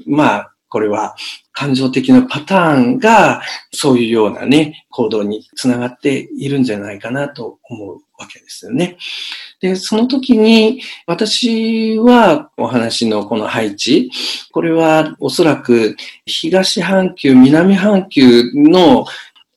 Speaker 1: まあ、これは感情的なパターンがそういうようなね、行動につながっているんじゃないかなと思うわけですよね。で、その時に私はお話のこの配置、これはおそらく東半球、南半球の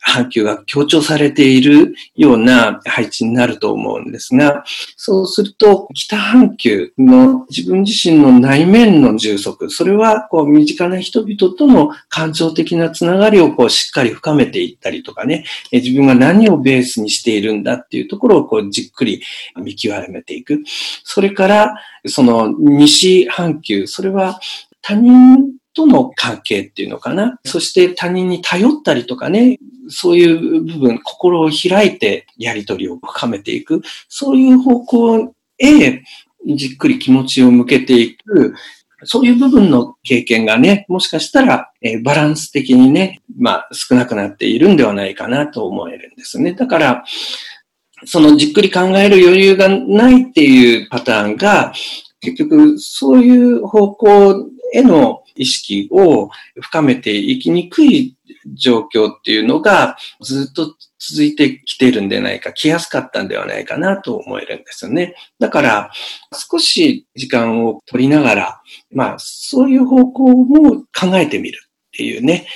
Speaker 1: 半球が強調されているような配置になると思うんですが、そうすると北半球の自分自身の内面の充足、それはこう身近な人々との感情的なつながりをこうしっかり深めていったりとかね、自分が何をベースにしているんだっていうところをこうじっくり見極めていく。それから、その西半球、それは他人との関係っていうのかな。そして他人に頼ったりとかね、そういう部分、心を開いてやりとりを深めていく。そういう方向へじっくり気持ちを向けていく。そういう部分の経験がね、もしかしたら、えバランス的にね、まあ少なくなっているんではないかなと思えるんですね。だから、そのじっくり考える余裕がないっていうパターンが、結局そういう方向への意識を深めていきにくい状況っていうのがずっと続いてきてるんでないか、来やすかったんではないかなと思えるんですよね。だから、少し時間を取りながら、まあ、そういう方向も考えてみるっていうね、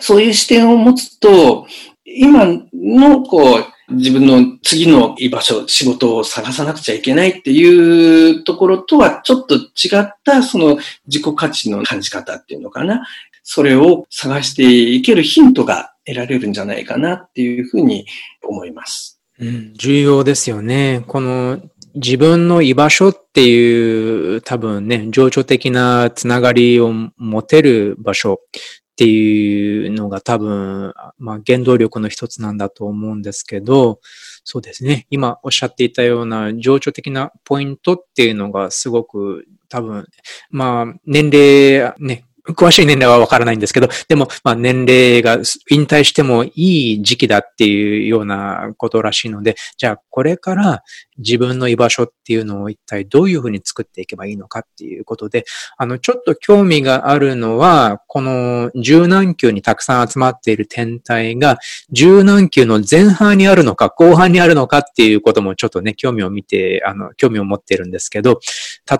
Speaker 1: そういう視点を持つと、今のこう、自分の次の居場所、仕事を探さなくちゃいけないっていうところとはちょっと違ったその自己価値の感じ方っていうのかな。それを探していけるヒントが得られるんじゃないかなっていうふうに思います。
Speaker 2: うん、重要ですよね。この自分の居場所っていう多分ね、情緒的なつながりを持てる場所っていうのが多分、まあ、原動力の一つなんだと思うんですけど、そうですね。今おっしゃっていたような情緒的なポイントっていうのがすごく多分、まあ、年齢、ね、詳しい年齢はわからないんですけど、でも、まあ、年齢が引退してもいい時期だっていうようなことらしいので、じゃあこれから自分の居場所っていうのを一体どういうふうに作っていけばいいのかっていうことで、あの、ちょっと興味があるのは、この柔軟球にたくさん集まっている天体が、柔軟球の前半にあるのか後半にあるのかっていうこともちょっとね、興味を見て、あの、興味を持ってるんですけど、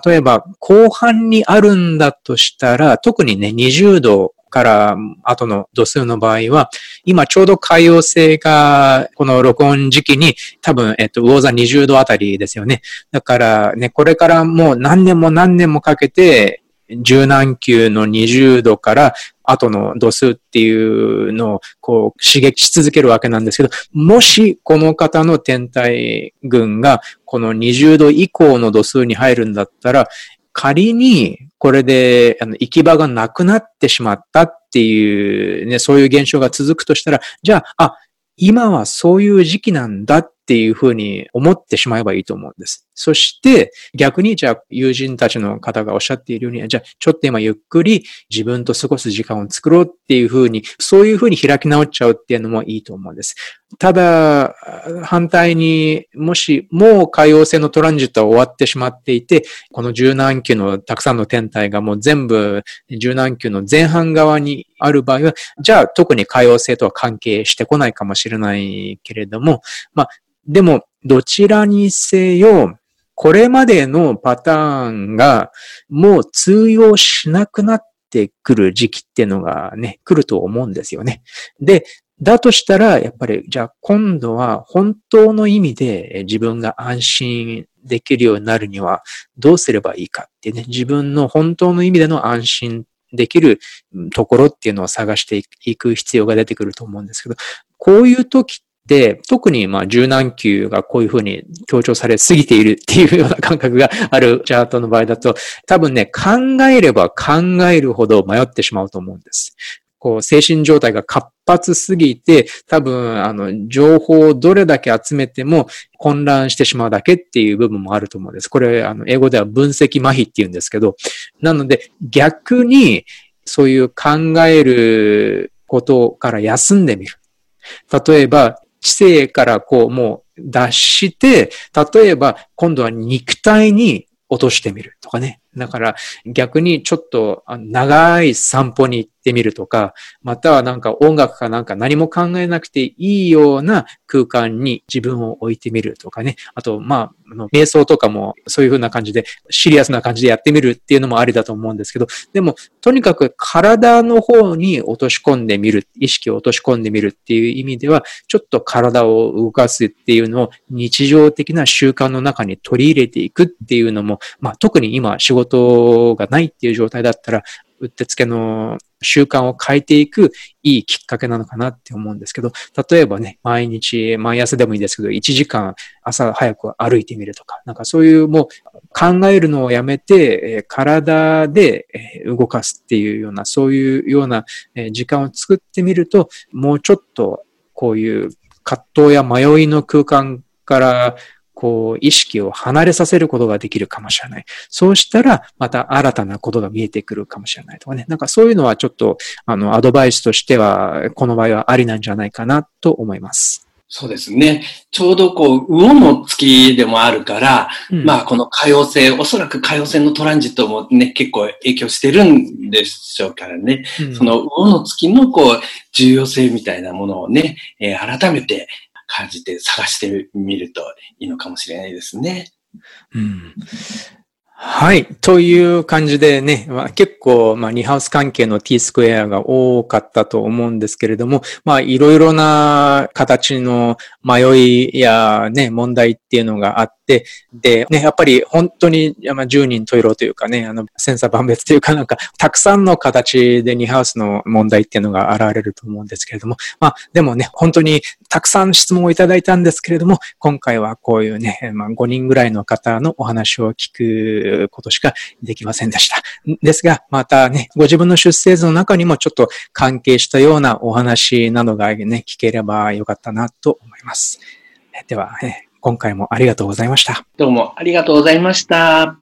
Speaker 2: 例えば後半にあるんだとしたら、特にね、20度から後の度数の場合は、今ちょうど海洋性がこの録音時期に多分、えっと、魚座20度あたりですよね。だからね、これからもう何年も何年もかけて、柔軟球の20度から後の度数っていうのをこう刺激し続けるわけなんですけど、もしこの方の天体群がこの20度以降の度数に入るんだったら、仮にこれであの行き場がなくなってしまったっていうね、そういう現象が続くとしたら、じゃあ、あ、今はそういう時期なんだっっていうふうに思ってしまえばいいと思うんです。そして逆にじゃあ友人たちの方がおっしゃっているように、じゃあちょっと今ゆっくり自分と過ごす時間を作ろうっていうふうに、そういうふうに開き直っちゃうっていうのもいいと思うんです。ただ、反対にもしもう海洋性のトランジットは終わってしまっていて、この柔軟球のたくさんの天体がもう全部柔軟球の前半側にある場合は、じゃあ特に海洋性とは関係してこないかもしれないけれども、まあ、でも、どちらにせよ、これまでのパターンがもう通用しなくなってくる時期っていうのがね、来ると思うんですよね。で、だとしたら、やっぱり、じゃあ今度は本当の意味で自分が安心できるようになるにはどうすればいいかってね、自分の本当の意味での安心できるところっていうのを探していく必要が出てくると思うんですけど、こういう時って、特にまあ柔軟球がこういうふうに強調されすぎているっていうような感覚があるチャートの場合だと、多分ね、考えれば考えるほど迷ってしまうと思うんです。こう、精神状態が活発すぎて、多分、あの、情報をどれだけ集めても混乱してしまうだけっていう部分もあると思うんです。これ、あの、英語では分析麻痺って言うんですけど、なので、逆に、そういう考えることから休んでみる。例えば、知性からこう、もう脱して、例えば、今度は肉体に落としてみるとかね。だから逆にちょっと長い散歩に行ってみるとか、またはなんか音楽かなんか何も考えなくていいような空間に自分を置いてみるとかね。あと、まあ、瞑想とかもそういうふうな感じで、シリアスな感じでやってみるっていうのもありだと思うんですけど、でも、とにかく体の方に落とし込んでみる、意識を落とし込んでみるっていう意味では、ちょっと体を動かすっていうのを日常的な習慣の中に取り入れていくっていうのも、まあ、特に今仕事がないっていう状態だったら、うってつけの習慣を変えていくいいきっかけなのかなって思うんですけど、例えばね、毎日、毎朝でもいいですけど、1時間朝早く歩いてみるとか、なんかそういうもう考えるのをやめて、体で動かすっていうような、そういうような時間を作ってみると、もうちょっとこういう葛藤や迷いの空間からこう、意識を離れさせることができるかもしれない。そうしたら、また新たなことが見えてくるかもしれないとかね。なんかそういうのはちょっと、あの、アドバイスとしては、この場合はありなんじゃないかなと思います。
Speaker 1: そうですね。ちょうどこう、魚の月でもあるから、うん、まあこの可用性、おそらく可用性のトランジットもね、結構影響してるんでしょうからね。うん、その魚の月のこう、重要性みたいなものをね、えー、改めて感じて探してみるといいのかもしれないですね。
Speaker 2: うん、はい。という感じでね、まあ、結構、まあ、ニハウス関係の T スクエアが多かったと思うんですけれども、まあ、いろいろな形の迷いやね、問題っていうのがあって、で、ね、やっぱり本当に、まあ、10人十色というかね、あの、千差万別というかなんか、たくさんの形でニハウスの問題っていうのが現れると思うんですけれども、まあ、でもね、本当にたくさん質問をいただいたんですけれども、今回はこういうね、まあ、5人ぐらいの方のお話を聞くことしかできませんでした。ですが、またね、ご自分の出生図の中にもちょっと関係したようなお話などがね、聞ければよかったなと思います。では、今回もありがとうございました。
Speaker 1: どうもありがとうございました。